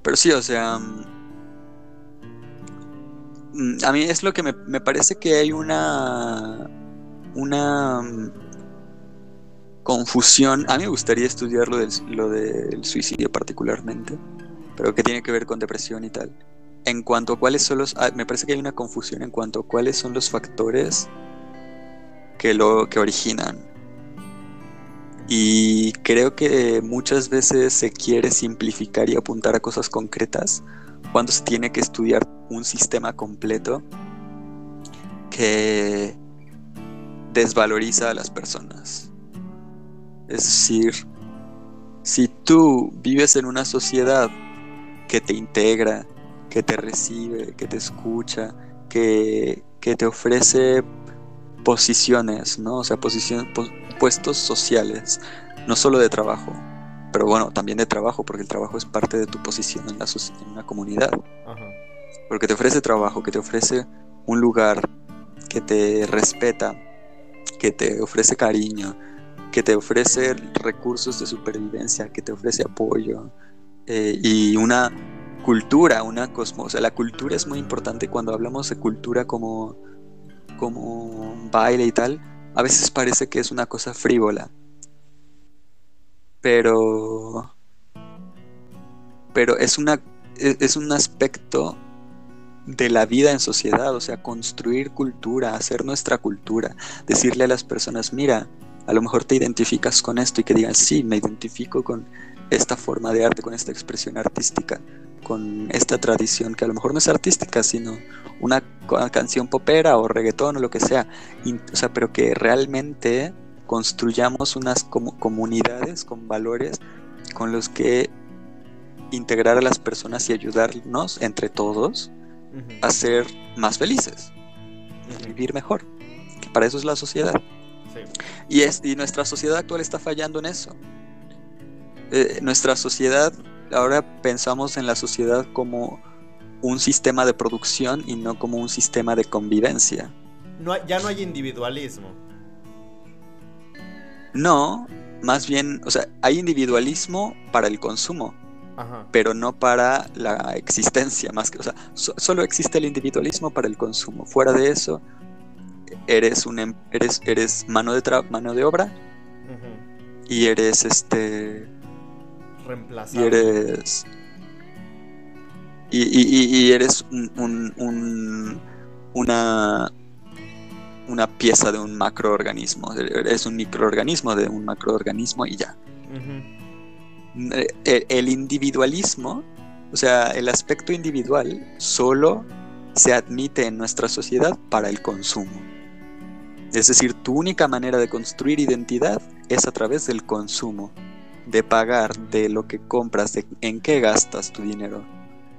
Speaker 2: Pero sí, o sea. Mm, a mí es lo que me, me parece que hay una. Una mm, confusión. A mí me gustaría estudiar lo del, lo del suicidio particularmente, pero que tiene que ver con depresión y tal. En cuanto a cuáles son los... Ah, me parece que hay una confusión en cuanto a cuáles son los factores que lo que originan y creo que muchas veces se quiere simplificar y apuntar a cosas concretas cuando se tiene que estudiar un sistema completo que desvaloriza a las personas. Es decir, si tú vives en una sociedad que te integra, que te recibe, que te escucha, que, te ofrece posiciones, ¿no? O sea, posiciones puestos sociales, no solo de trabajo, pero bueno, también de trabajo, porque el trabajo es parte de tu posición en, la en una comunidad. Porque te ofrece trabajo, que te ofrece un lugar, que te respeta, que te ofrece cariño, que te ofrece recursos de supervivencia, que te ofrece apoyo eh, y una cultura, una cosmos. O sea, la cultura es muy importante cuando hablamos de cultura como, como baile y tal a veces parece que es una cosa frívola. Pero. Pero es una. E, es un aspecto de la vida en sociedad, o sea, construir cultura, hacer nuestra cultura, decirle a las personas, mira, a lo mejor te identificas con esto y que digan, sí, me identifico con esta forma de arte, con esta expresión artística, con esta tradición que a lo mejor no es artística, sino una canción popera o reggaetón o lo que sea, o sea pero que realmente construyamos unas comunidades con valores con los que integrar a las personas y ayudarnos entre todos a ser más felices, a vivir mejor. Que para eso es la sociedad. Y, es, y nuestra sociedad actual está fallando en eso. Eh, nuestra sociedad, ahora pensamos en la sociedad como un sistema de producción y no como un sistema de convivencia.
Speaker 1: No ya no hay individualismo.
Speaker 2: No, más bien, o sea, hay individualismo para el consumo, pero no para la existencia, más que, o sea, solo existe el individualismo para el consumo. Fuera de eso, eres un em, eres eres mano de mano de obra y eres este
Speaker 1: reemplazable.
Speaker 2: Y eres y, eres un, una, una pieza de un macroorganismo. Eres un microorganismo de un macroorganismo y ya. Eh, el, individualismo, o sea, el aspecto individual, solo se admite en nuestra sociedad para el consumo. Es decir, tu única manera de construir identidad es a través del consumo, de pagar, de lo que compras, de en qué gastas tu dinero.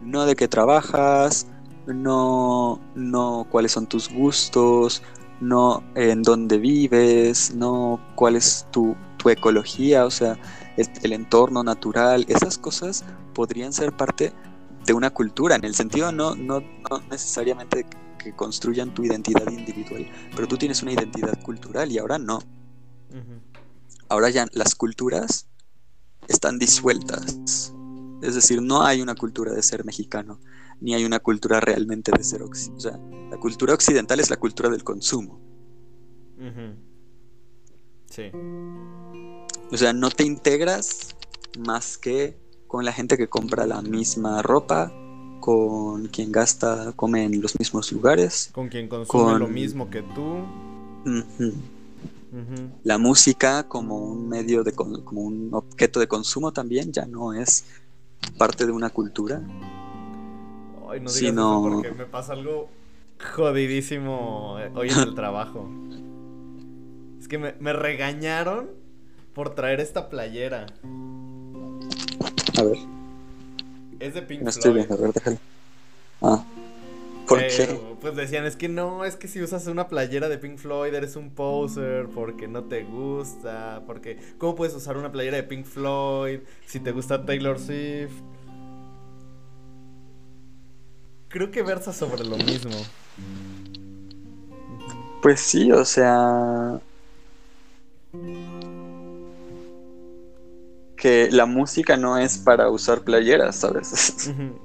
Speaker 2: No de qué trabajas, no, no cuáles son tus gustos, no en dónde vives, no cuál es tu, tu ecología, o sea, el, entorno natural, esas cosas podrían ser parte de una cultura, en el sentido no, no, no necesariamente que construyan tu identidad individual, pero tú tienes una identidad cultural y ahora no. ahora ya las culturas están disueltas. Es decir, no hay una cultura de ser mexicano, ni hay una cultura realmente de ser occidental. O sea, la cultura occidental es la cultura del consumo.
Speaker 1: Sí.
Speaker 2: O sea, no te integras más que con la gente que compra la misma ropa, con quien gasta, come en los mismos lugares.
Speaker 1: Con quien consume lo mismo que tú.
Speaker 2: La música como un medio de como un objeto de consumo también ya no es parte de una cultura.
Speaker 1: Ay, no digas sino... eso porque me pasa algo jodidísimo eh, hoy en el trabajo. Es que me, me regañaron por traer esta playera.
Speaker 2: A ver.
Speaker 1: Es de Pink
Speaker 2: no estoy viendo, a ver, déjalo. Ah. ¿Por qué?
Speaker 1: Pues decían, es que no, es que si usas una playera de Pink Floyd eres un poser porque no te gusta, porque ¿cómo puedes usar una playera de Pink Floyd si te gusta Taylor Swift? Creo que versa sobre lo mismo.
Speaker 2: Pues sí, o sea, que la música no es para usar playeras, ¿sabes?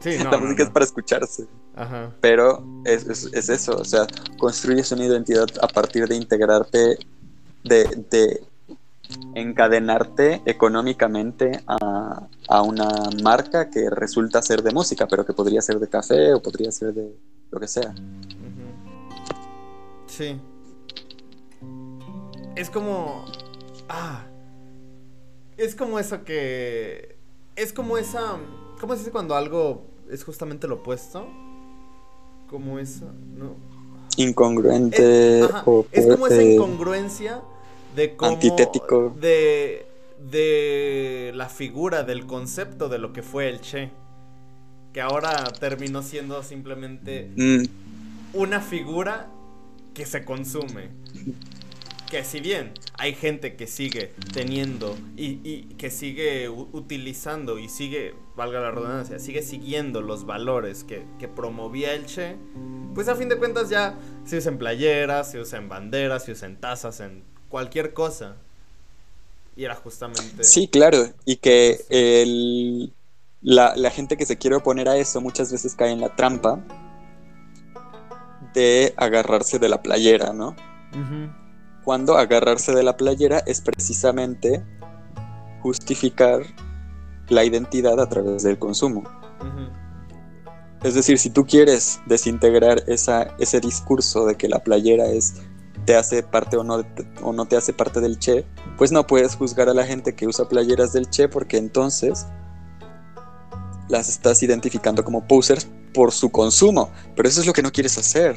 Speaker 1: Sí, [laughs]
Speaker 2: la música es para escucharse.
Speaker 1: Ajá.
Speaker 2: Pero es, eso, o sea, construyes una identidad a partir de integrarte, de, de encadenarte económicamente a, a, una marca que resulta ser de música, pero que podría ser de café o podría ser de lo que sea.
Speaker 1: Sí. Es como... Ah, es como eso que. Es como esa. ¿Cómo se dice cuando algo es justamente lo opuesto? Como esa. ¿No?
Speaker 2: Incongruente.
Speaker 1: Es,
Speaker 2: o
Speaker 1: es como esa incongruencia de cómo.
Speaker 2: Antitético.
Speaker 1: De. De la figura, del concepto de lo que fue el Che. Que ahora terminó siendo simplemente.
Speaker 2: Mm.
Speaker 1: Una figura que se consume que si bien hay gente que sigue teniendo y, que sigue utilizando y sigue, valga la redundancia, sigue siguiendo los valores que, promovía el Che, pues a fin de cuentas ya se usa en playeras, se usa en banderas, se usa en tazas, en cualquier cosa. Y era justamente...
Speaker 2: Sí, claro, y que el, la, la gente que se quiere oponer a eso muchas veces cae en la trampa de agarrarse de la playera, ¿no? Cuando agarrarse de la playera es precisamente justificar la identidad a través del consumo. Es decir, si tú quieres desintegrar esa, ese discurso de que la playera es te hace parte o no, o no te hace parte del Che, pues no puedes juzgar a la gente que usa playeras del Che porque entonces las estás identificando como posers por su consumo. Pero eso es lo que no quieres hacer.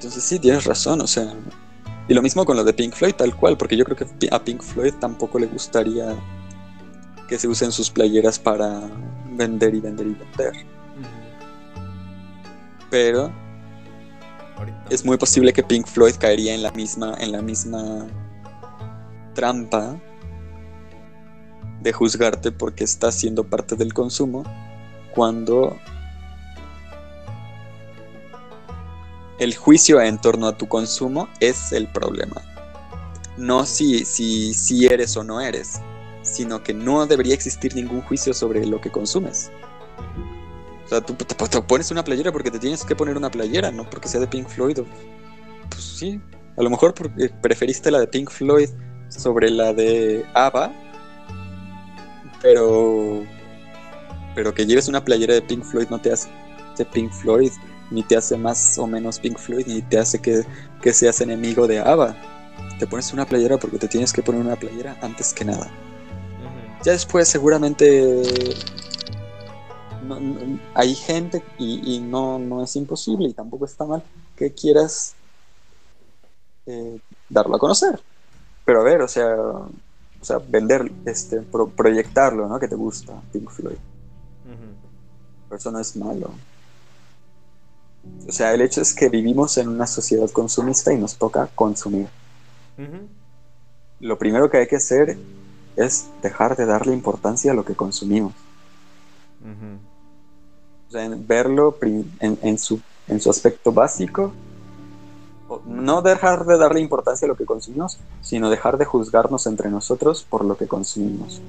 Speaker 2: Entonces sí, tienes razón, o sea. Y lo mismo con lo de Pink Floyd, tal cual, porque yo creo que a Pink Floyd tampoco le gustaría que se usen sus playeras para vender y vender y vender. Pero es muy posible que Pink Floyd caería en la misma, en la misma trampa de juzgarte porque estás siendo parte del consumo cuando el juicio en torno a tu consumo es el problema. No si, si, si eres o no eres, sino que no debería existir ningún juicio sobre lo que consumes. O sea, tú te, pones una playera porque te tienes que poner una playera, no porque sea de Pink Floyd. pues sí, a lo mejor porque preferiste la de Pink Floyd sobre la de ABBA, pero pero que lleves una playera de Pink Floyd no te hace de Pink Floyd ni te hace más o menos Pink Floyd, ni te hace que, seas enemigo de ABBA. Te pones una playera porque te tienes que poner una playera antes que nada. Ya después seguramente hay gente y, no, no, es imposible y tampoco está mal que quieras eh, darlo a conocer. Pero a ver, o sea, o sea vender, este, proyectarlo, ¿no? Que te gusta Pink Floyd. Pero eso no es malo. O sea, el hecho es que vivimos en una sociedad consumista y nos toca consumir. Lo primero que hay que hacer es dejar de darle importancia a lo que consumimos. O sea, verlo en, su, en su aspecto básico, no dejar de darle importancia a lo que consumimos, sino dejar de juzgarnos entre nosotros por lo que consumimos.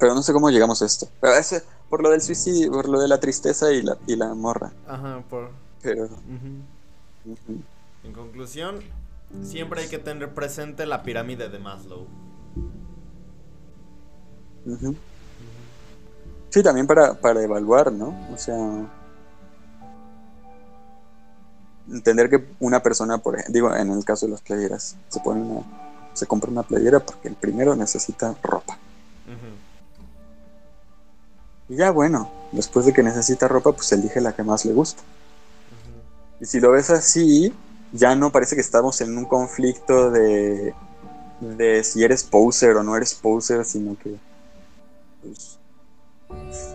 Speaker 2: Pero no sé cómo llegamos a esto. Pero ese, por lo del suicidio, por lo de la tristeza y la, y la morra.
Speaker 1: Ajá, por...
Speaker 2: Pero...
Speaker 1: En conclusión, siempre hay que tener presente la pirámide de Maslow.
Speaker 2: Sí, también para, para evaluar, ¿no? O sea, entender que una persona, por ejemplo, digo, en el caso de las playeras, se pone una, se compra una playera porque el primero necesita ropa.
Speaker 1: Ujú.
Speaker 2: Y ya bueno, después de que necesita ropa, pues elige la que más le gusta. Y si lo ves así, ya no parece que estamos en un conflicto de, de si eres poser o no eres poser, sino que, pues,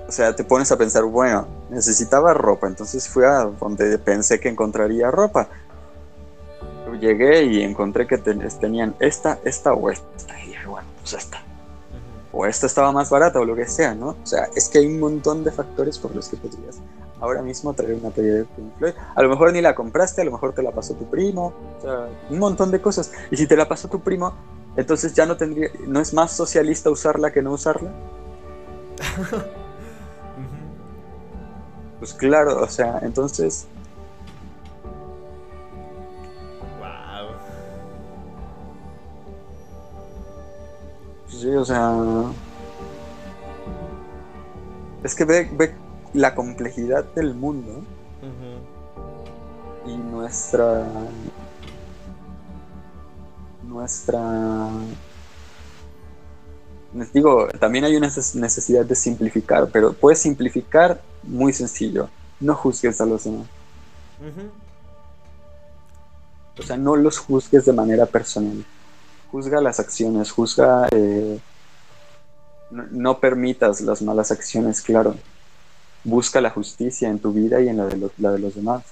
Speaker 2: o sea, te pones a pensar, bueno, necesitaba ropa, entonces fui a donde pensé que encontraría ropa. Llegué y encontré que ten- tenían esta, esta o esta. Y dije, bueno, pues esta. O esta estaba más barata o lo que sea, ¿no? O sea, es que hay un montón de factores por los que podrías ahora mismo traer una playera de Pink Floyd. A lo mejor ni la compraste, a lo mejor te la pasó tu primo, o sea, un montón de cosas. Y si te la pasó tu primo, entonces ya no tendría, no es más socialista usarla que no usarla. [laughs] Pues claro, o sea, entonces, sí, o sea, es que ve, ve la complejidad del mundo y nuestra nuestra les digo también hay una neces- necesidad de simplificar pero puedes simplificar muy sencillo no juzgues a los demás. O sea no los juzgues de manera personal juzga las acciones juzga eh, no, no permitas las malas acciones claro busca la justicia en tu vida y en la de, lo- la de los demás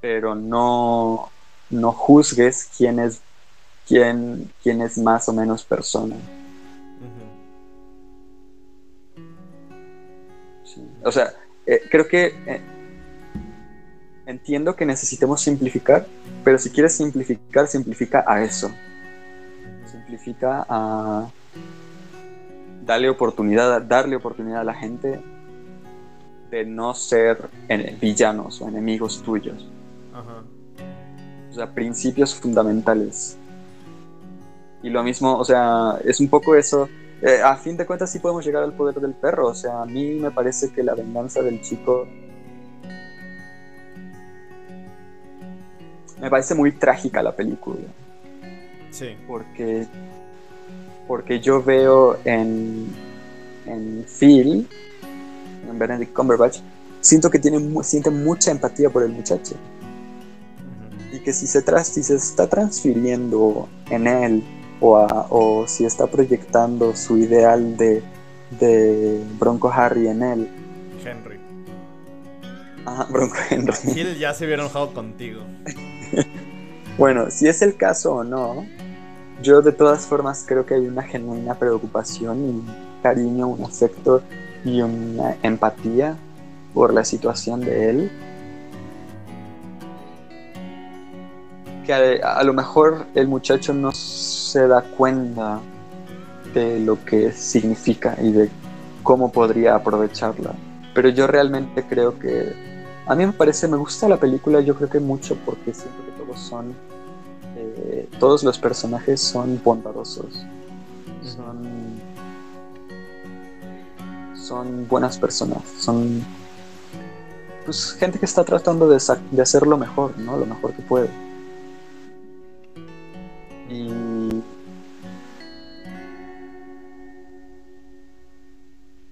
Speaker 2: pero no, no juzgues quién es, quién, quién es más o menos persona. Sí. O sea, eh, creo que eh, entiendo que necesitemos simplificar, pero si quieres simplificar, simplifica a eso. Simplifica a darle oportunidad, darle oportunidad a la gente de no ser villanos o enemigos tuyos.
Speaker 1: Ajá.
Speaker 2: O sea, principios fundamentales. Y lo mismo, o sea, es un poco eso. eh, a fin de cuentas sí podemos llegar al poder del perro. O sea, a mí me parece que la venganza del chico... Me parece muy trágica la película.
Speaker 1: Sí.
Speaker 2: Porque, porque yo veo en, en Phil, en Benedict Cumberbatch, siento que tiene, siente mucha empatía por el muchacho. Y que si se, tras, si se está transfiriendo en él o, a- o si está proyectando su ideal de, de Bronco Harry en él,
Speaker 1: Henry.
Speaker 2: ajá, Bronco Henry.
Speaker 1: Gil ya se hubiera enojado contigo. [laughs]
Speaker 2: Bueno, si es el caso o no, yo de todas formas creo que hay una genuina preocupación un cariño, un afecto y una empatía por la situación de él. Que a lo mejor el muchacho no se da cuenta de lo que significa y de cómo podría aprovecharla. Pero yo realmente creo que a mí me parece, me gusta la película, yo creo que mucho porque siento que todos son, eh, todos los personajes son bondadosos, son, son buenas personas, son pues gente que está tratando de, hacer lo mejor, ¿no? Lo mejor que puede. Y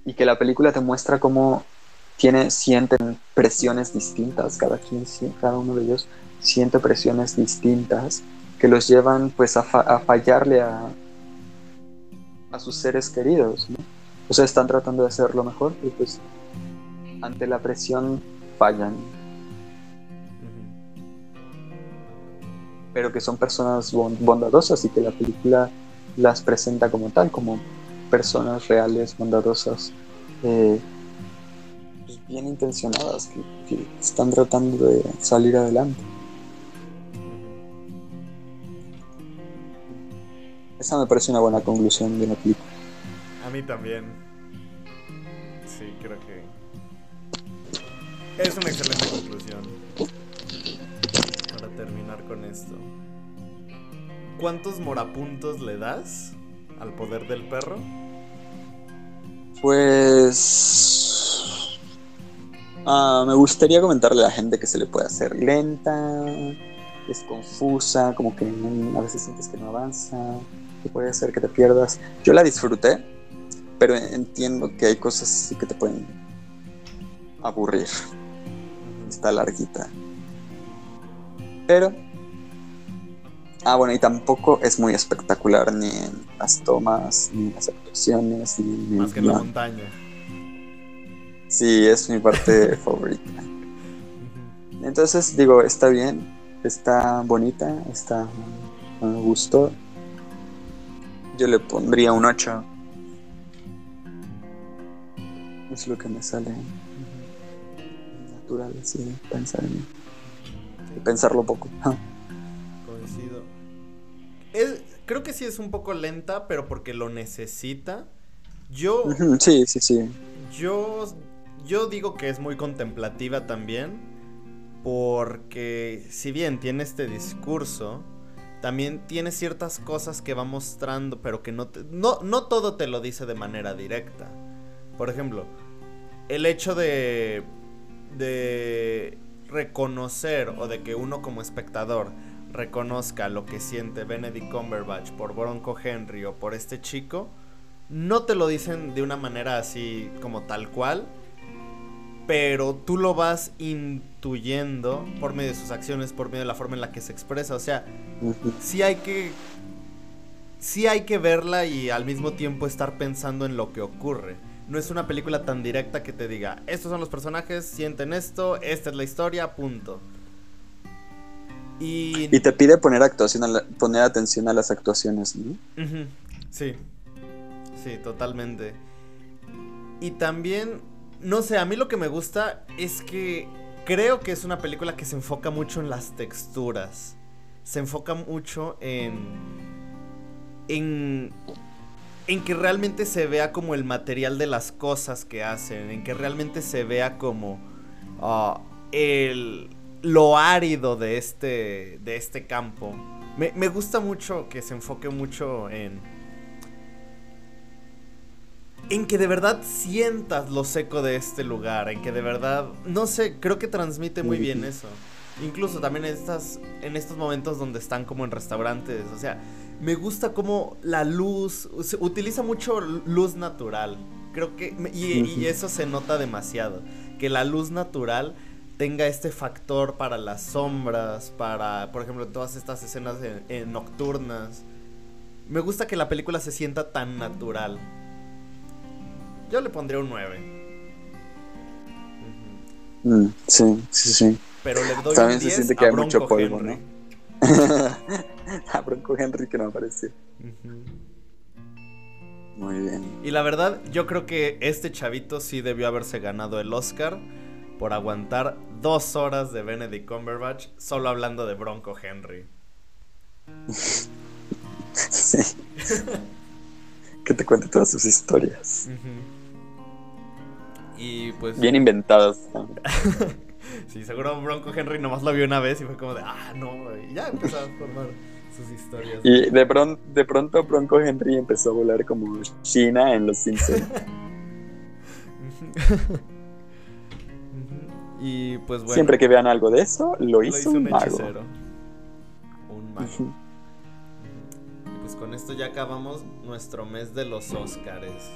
Speaker 2: y que la película te muestra cómo tiene, sienten presiones distintas, cada quien, cada uno de ellos siente presiones distintas que los llevan pues a, fa- a fallarle a, a sus seres queridos, ¿no? O sea, están tratando de hacer lo mejor y pues ante la presión fallan, pero que son personas bon- bondadosas y que la película las presenta como tal, como personas reales, bondadosas, eh, pues, bien intencionadas, que, están tratando de salir adelante. Esa me parece una buena conclusión de una película.
Speaker 1: A mí también. Sí, creo que es una excelente conclusión. Para terminar con esto. ¿Cuántos morapuntos le das al poder del perro?
Speaker 2: Pues... Ah, me gustaría comentarle a la gente que se le puede hacer lenta, es confusa, como que a veces sientes que no avanza, que puede hacer que te pierdas. Yo la disfruté, pero entiendo que hay cosas que te pueden aburrir. Está larguita. Pero Ah, bueno, y tampoco es muy espectacular ni en las tomas, ni en las actuaciones, ni
Speaker 1: Más que en la montaña.
Speaker 2: Sí, es mi parte [laughs] favorita. Entonces, digo, está bien, está bonita, está. Me gustó. Yo le pondría un 8. Es lo que me sale natural, así, pensar en. Pensarlo poco. [laughs]
Speaker 1: creo que sí es un poco lenta, pero porque lo necesita. Yo.
Speaker 2: Sí, sí, sí.
Speaker 1: Yo. Yo digo que es muy contemplativa también. Porque si bien tiene este discurso, también tiene ciertas cosas que va mostrando, pero que no, no, no todo te lo dice de manera directa. Por ejemplo, el hecho de, de reconocer o de que uno como espectador reconozca lo que siente Benedict Cumberbatch por Bronco Henry o por este chico, no te lo dicen de una manera así como tal cual, pero tú lo vas intuyendo por medio de sus acciones, por medio de la forma en la que se expresa. O sea, sí hay que. Sí hay que verla y al mismo tiempo estar pensando en lo que ocurre. No es una película tan directa que te diga, estos son los personajes, sienten esto, esta es la historia, punto.
Speaker 2: Y, te pide poner, actuación poner atención a las actuaciones, ¿no?
Speaker 1: Sí, sí, totalmente. Y también, no sé, a mí lo que me gusta es que creo que es una película que se enfoca mucho en las texturas. Se enfoca mucho en... En, en que realmente se vea como el material de las cosas que hacen, en que realmente se vea como ah, el, lo árido de este, de este campo. Me, me, gusta mucho que se enfoque mucho en... En que de verdad sientas lo seco de este lugar, en que de verdad, no sé, creo que transmite muy bien eso. Incluso también en, estas, en estos momentos donde están como en restaurantes, o sea, me gusta como la luz, se utiliza mucho luz natural. Creo que, y, y eso se nota demasiado, que la luz natural tenga este factor para las sombras, para, por ejemplo, todas estas escenas nocturnas. Me gusta que la película se sienta tan natural. Yo le pondría un 9.
Speaker 2: Mm, sí, sí, sí.
Speaker 1: Pero le doy También un 10 se siente que hay mucho polvo, ¿no? [laughs]
Speaker 2: a Bronco Henry que no apareció. Muy bien.
Speaker 1: Y la verdad, yo creo que este chavito sí debió haberse ganado el Oscar por aguantar dos horas de Benedict Cumberbatch solo hablando de Bronco Henry. [laughs]
Speaker 2: Sí. [laughs] que te cuente todas sus historias.
Speaker 1: Y pues.
Speaker 2: Bien inventadas. [laughs]
Speaker 1: sí, seguro Bronco Henry nomás lo vio una vez y fue como de, ah, no, y ya empezó a formar sus historias.
Speaker 2: Y de, pronto, de pronto Bronco Henry empezó a volar como China en Los Simpsons. [laughs]
Speaker 1: Y pues bueno.
Speaker 2: Siempre que vean algo de eso, lo hizo, un, mago.
Speaker 1: Un mago. y pues con esto ya acabamos nuestro mes de los Óscares.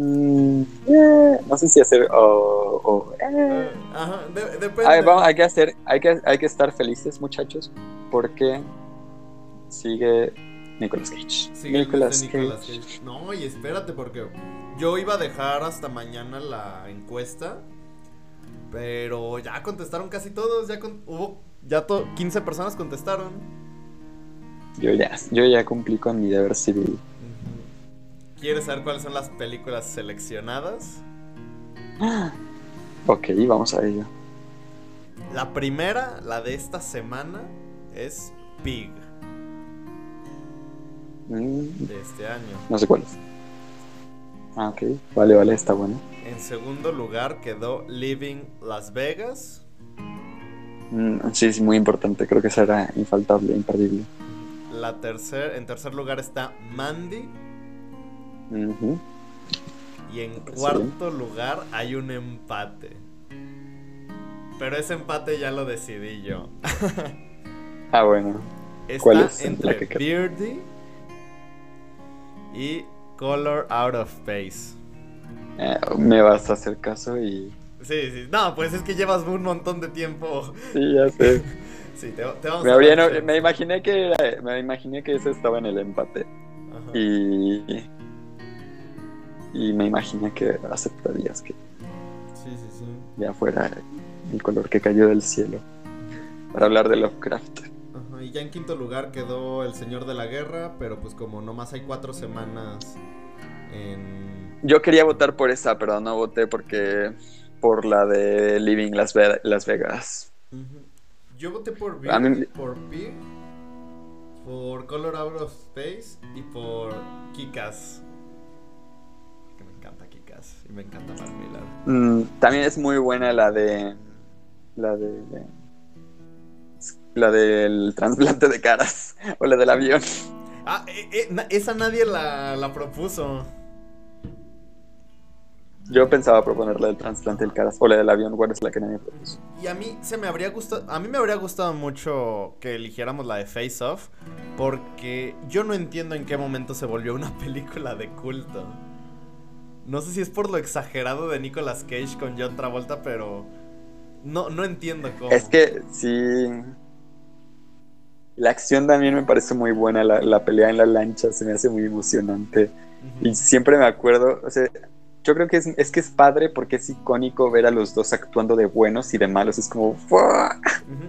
Speaker 2: Mm, eh, no sé si hacer o,
Speaker 1: eh. Ajá, depende.
Speaker 2: hay que hacer, hay que, hay que estar felices, muchachos, porque sigue Nicolas Cage.
Speaker 1: Sigue Nicolas, Cage. No, y espérate, porque yo iba a dejar hasta mañana la encuesta pero ya contestaron casi todos, ya hubo ya 15 personas contestaron.
Speaker 2: Yo ya, yo ya cumplí con mi deber civil.
Speaker 1: ¿Quieres saber cuáles son las películas seleccionadas? [gasps]
Speaker 2: Ok, vamos a ello.
Speaker 1: La primera, la de esta semana, es Pig,
Speaker 2: Mm,
Speaker 1: de este año.
Speaker 2: no sé cuál es. Ah, ok. Vale, vale, está bueno.
Speaker 1: En segundo lugar quedó Living Las Vegas.
Speaker 2: Mm, sí, es muy importante. Creo que será infaltable, imperdible.
Speaker 1: La tercer, en tercer lugar está Mandy. Y en cuarto lugar hay un empate. Pero ese empate ya lo decidí yo. [laughs]
Speaker 2: Ah, bueno.
Speaker 1: Está
Speaker 2: ¿Cuál es?
Speaker 1: entre
Speaker 2: que.
Speaker 1: Beardy y Color Out of Space.
Speaker 2: Eh, me vas a hacer caso y.
Speaker 1: Sí, sí. No, pues es que llevas un montón de tiempo.
Speaker 2: Sí, ya sé. [laughs]
Speaker 1: Sí, te, te vamos
Speaker 2: Me,
Speaker 1: a
Speaker 2: habría- no- me imaginé que era- me imaginé que ese estaba en el empate.
Speaker 1: Ajá.
Speaker 2: Y. Y me imaginé que aceptarías que
Speaker 1: Sí, sí, sí.
Speaker 2: ya fuera el color que cayó del cielo. Para hablar de Lovecraft.
Speaker 1: Ajá, y ya en quinto lugar quedó El Señor de la Guerra, pero pues como nomás hay cuatro semanas en...
Speaker 2: Yo quería votar por esa, pero no voté porque. Por la de Living Las, Ve- Las Vegas.
Speaker 1: Yo voté por
Speaker 2: mí-
Speaker 1: Beard, por Pig, por Color Out of Space y por Kikas. Y me encanta Mark Millar.
Speaker 2: Mm, también es muy buena la de. La de. La del trasplante de caras. [laughs] O la del avión.
Speaker 1: Ah, eh, eh, esa nadie la, la propuso.
Speaker 2: Yo pensaba proponer la del trasplante de caras. O la del avión, ¿cuál es la que nadie propuso?
Speaker 1: Y a mí se me habría gustado, a mí me habría gustado mucho que eligiéramos la de Face Off, porque yo no entiendo en qué momento se volvió una [laughs] película de culto. No sé si es por lo exagerado de Nicolas Cage con John Travolta, pero no, no entiendo cómo.
Speaker 2: Es que sí. La acción también me parece muy buena. La, la pelea en la lancha se me hace muy emocionante. Y siempre me acuerdo. O sea, yo creo que es, es que es padre porque es icónico ver a los dos actuando de buenos y de malos. Es como.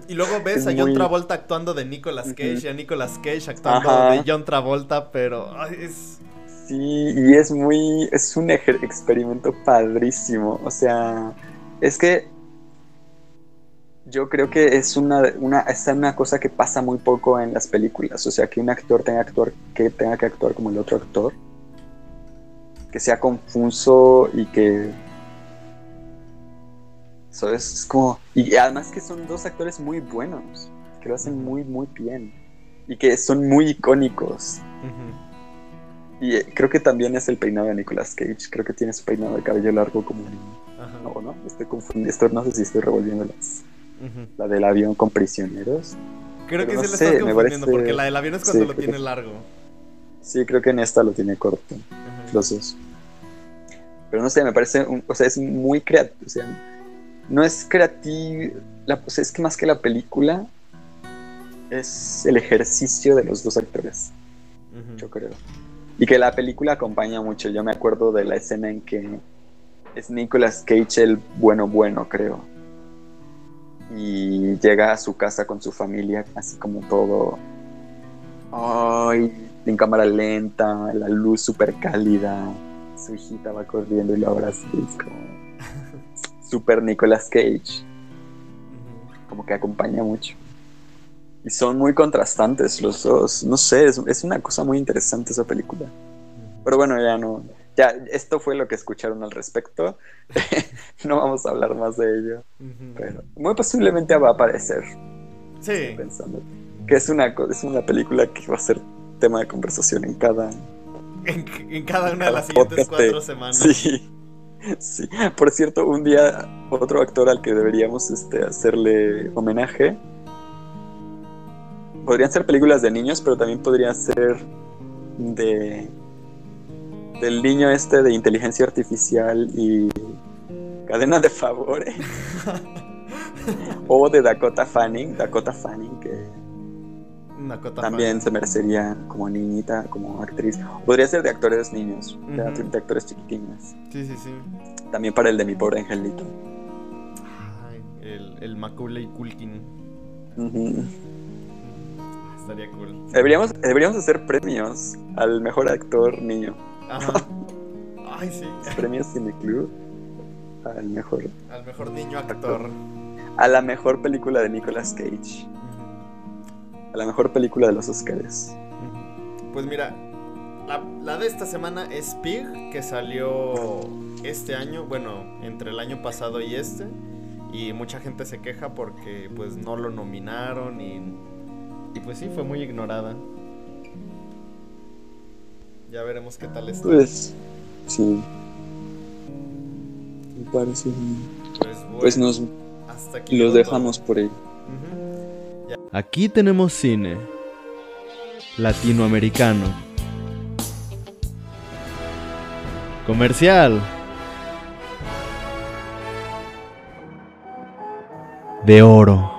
Speaker 1: Y luego ves
Speaker 2: Es
Speaker 1: a John
Speaker 2: muy-
Speaker 1: Travolta actuando de Nicolas Cage y a Nicolas Cage actuando
Speaker 2: Ajá.
Speaker 1: de John Travolta, pero ay, es...
Speaker 2: Sí, y es muy. Es un experimento padrísimo. O sea, es que. Yo creo que es una, una, es una cosa que pasa muy poco en las películas. O sea, que un actor tenga, actuar, que tenga que actuar como el otro actor. Que sea confuso y que. Eso es como. Y además que son dos actores muy buenos. Que lo hacen muy, muy bien. Y que son muy icónicos. Y eh, creo que también es el peinado de Nicolas Cage. Creo que tiene su peinado de cabello largo como un...
Speaker 1: Ajá.
Speaker 2: No, no, estoy confundiendo. Esto no sé si estoy revolviendo las... La del avión con prisioneros.
Speaker 1: Creo que
Speaker 2: Pero no
Speaker 1: le
Speaker 2: sé,
Speaker 1: estás
Speaker 2: me
Speaker 1: confundiendo,
Speaker 2: parece-
Speaker 1: porque la del avión es cuando
Speaker 2: Sí,
Speaker 1: lo tiene
Speaker 2: que-
Speaker 1: largo.
Speaker 2: Sí, creo que en esta lo tiene corto, los dos. Pero no sé, me parece, un- o sea, es muy creativo, o sea, no es creativo, la, o sea, es que más que la película, es el ejercicio de los dos actores. Yo creo. Y que la película acompaña mucho. Yo me acuerdo de la escena en que es Nicolas Cage el bueno bueno, creo. Y llega a su casa con su familia, así como todo. Ay, en cámara lenta, la luz súper cálida. Su hijita va corriendo y lo abraza. Es como. [laughs] Super Nicolas Cage. Como que acompaña mucho. Y son muy contrastantes los dos. No sé, es, es una cosa muy interesante esa película. Pero bueno, ya no. Ya, esto fue lo que escucharon al respecto. [laughs] no vamos a hablar más de ello.
Speaker 1: Ujú.
Speaker 2: Pero muy posiblemente va a aparecer.
Speaker 1: Sí.
Speaker 2: Pensando que es una, es una película que va a ser tema de conversación en cada.
Speaker 1: En, en cada una de
Speaker 2: Cada
Speaker 1: las siguientes
Speaker 2: de-
Speaker 1: cuatro semanas. [laughs]
Speaker 2: Sí. Sí. Por cierto, un día otro actor al que deberíamos este, hacerle homenaje. Podrían ser películas de niños, pero también podría ser de del niño este de inteligencia artificial y cadena de favores. [laughs] o de Dakota Fanning, Dakota Fanning que
Speaker 1: Dakota
Speaker 2: también se merecería como niñita, como actriz. Podría ser de actores niños, de, actores chiquitines.
Speaker 1: Sí, sí, sí.
Speaker 2: También para el de mi pobre angelito.
Speaker 1: Ay, el, el Macaulay Culkin.
Speaker 2: Ujú.
Speaker 1: Estaría cool.
Speaker 2: Deberíamos, deberíamos hacer premios al mejor actor niño.
Speaker 1: Ajá. [laughs] Ay, sí. [laughs]
Speaker 2: Premios Cineclub. al mejor,
Speaker 1: Al mejor niño actor.
Speaker 2: a la mejor película de Nicolas Cage, a la mejor película de los Oscars.
Speaker 1: Pues mira, la, la de esta semana es Pig, que salió este año, bueno, entre el año pasado y este. Y mucha gente se queja porque pues no lo nominaron y, y pues sí, fue muy ignorada. Ya veremos qué tal está.
Speaker 2: Pues, sí. Me parece bien.
Speaker 1: Pues, bueno,
Speaker 2: Pues nos
Speaker 1: hasta aquí
Speaker 2: los dejamos
Speaker 1: todo.
Speaker 2: por ahí.
Speaker 3: Aquí tenemos cine latinoamericano. Comercial. De oro.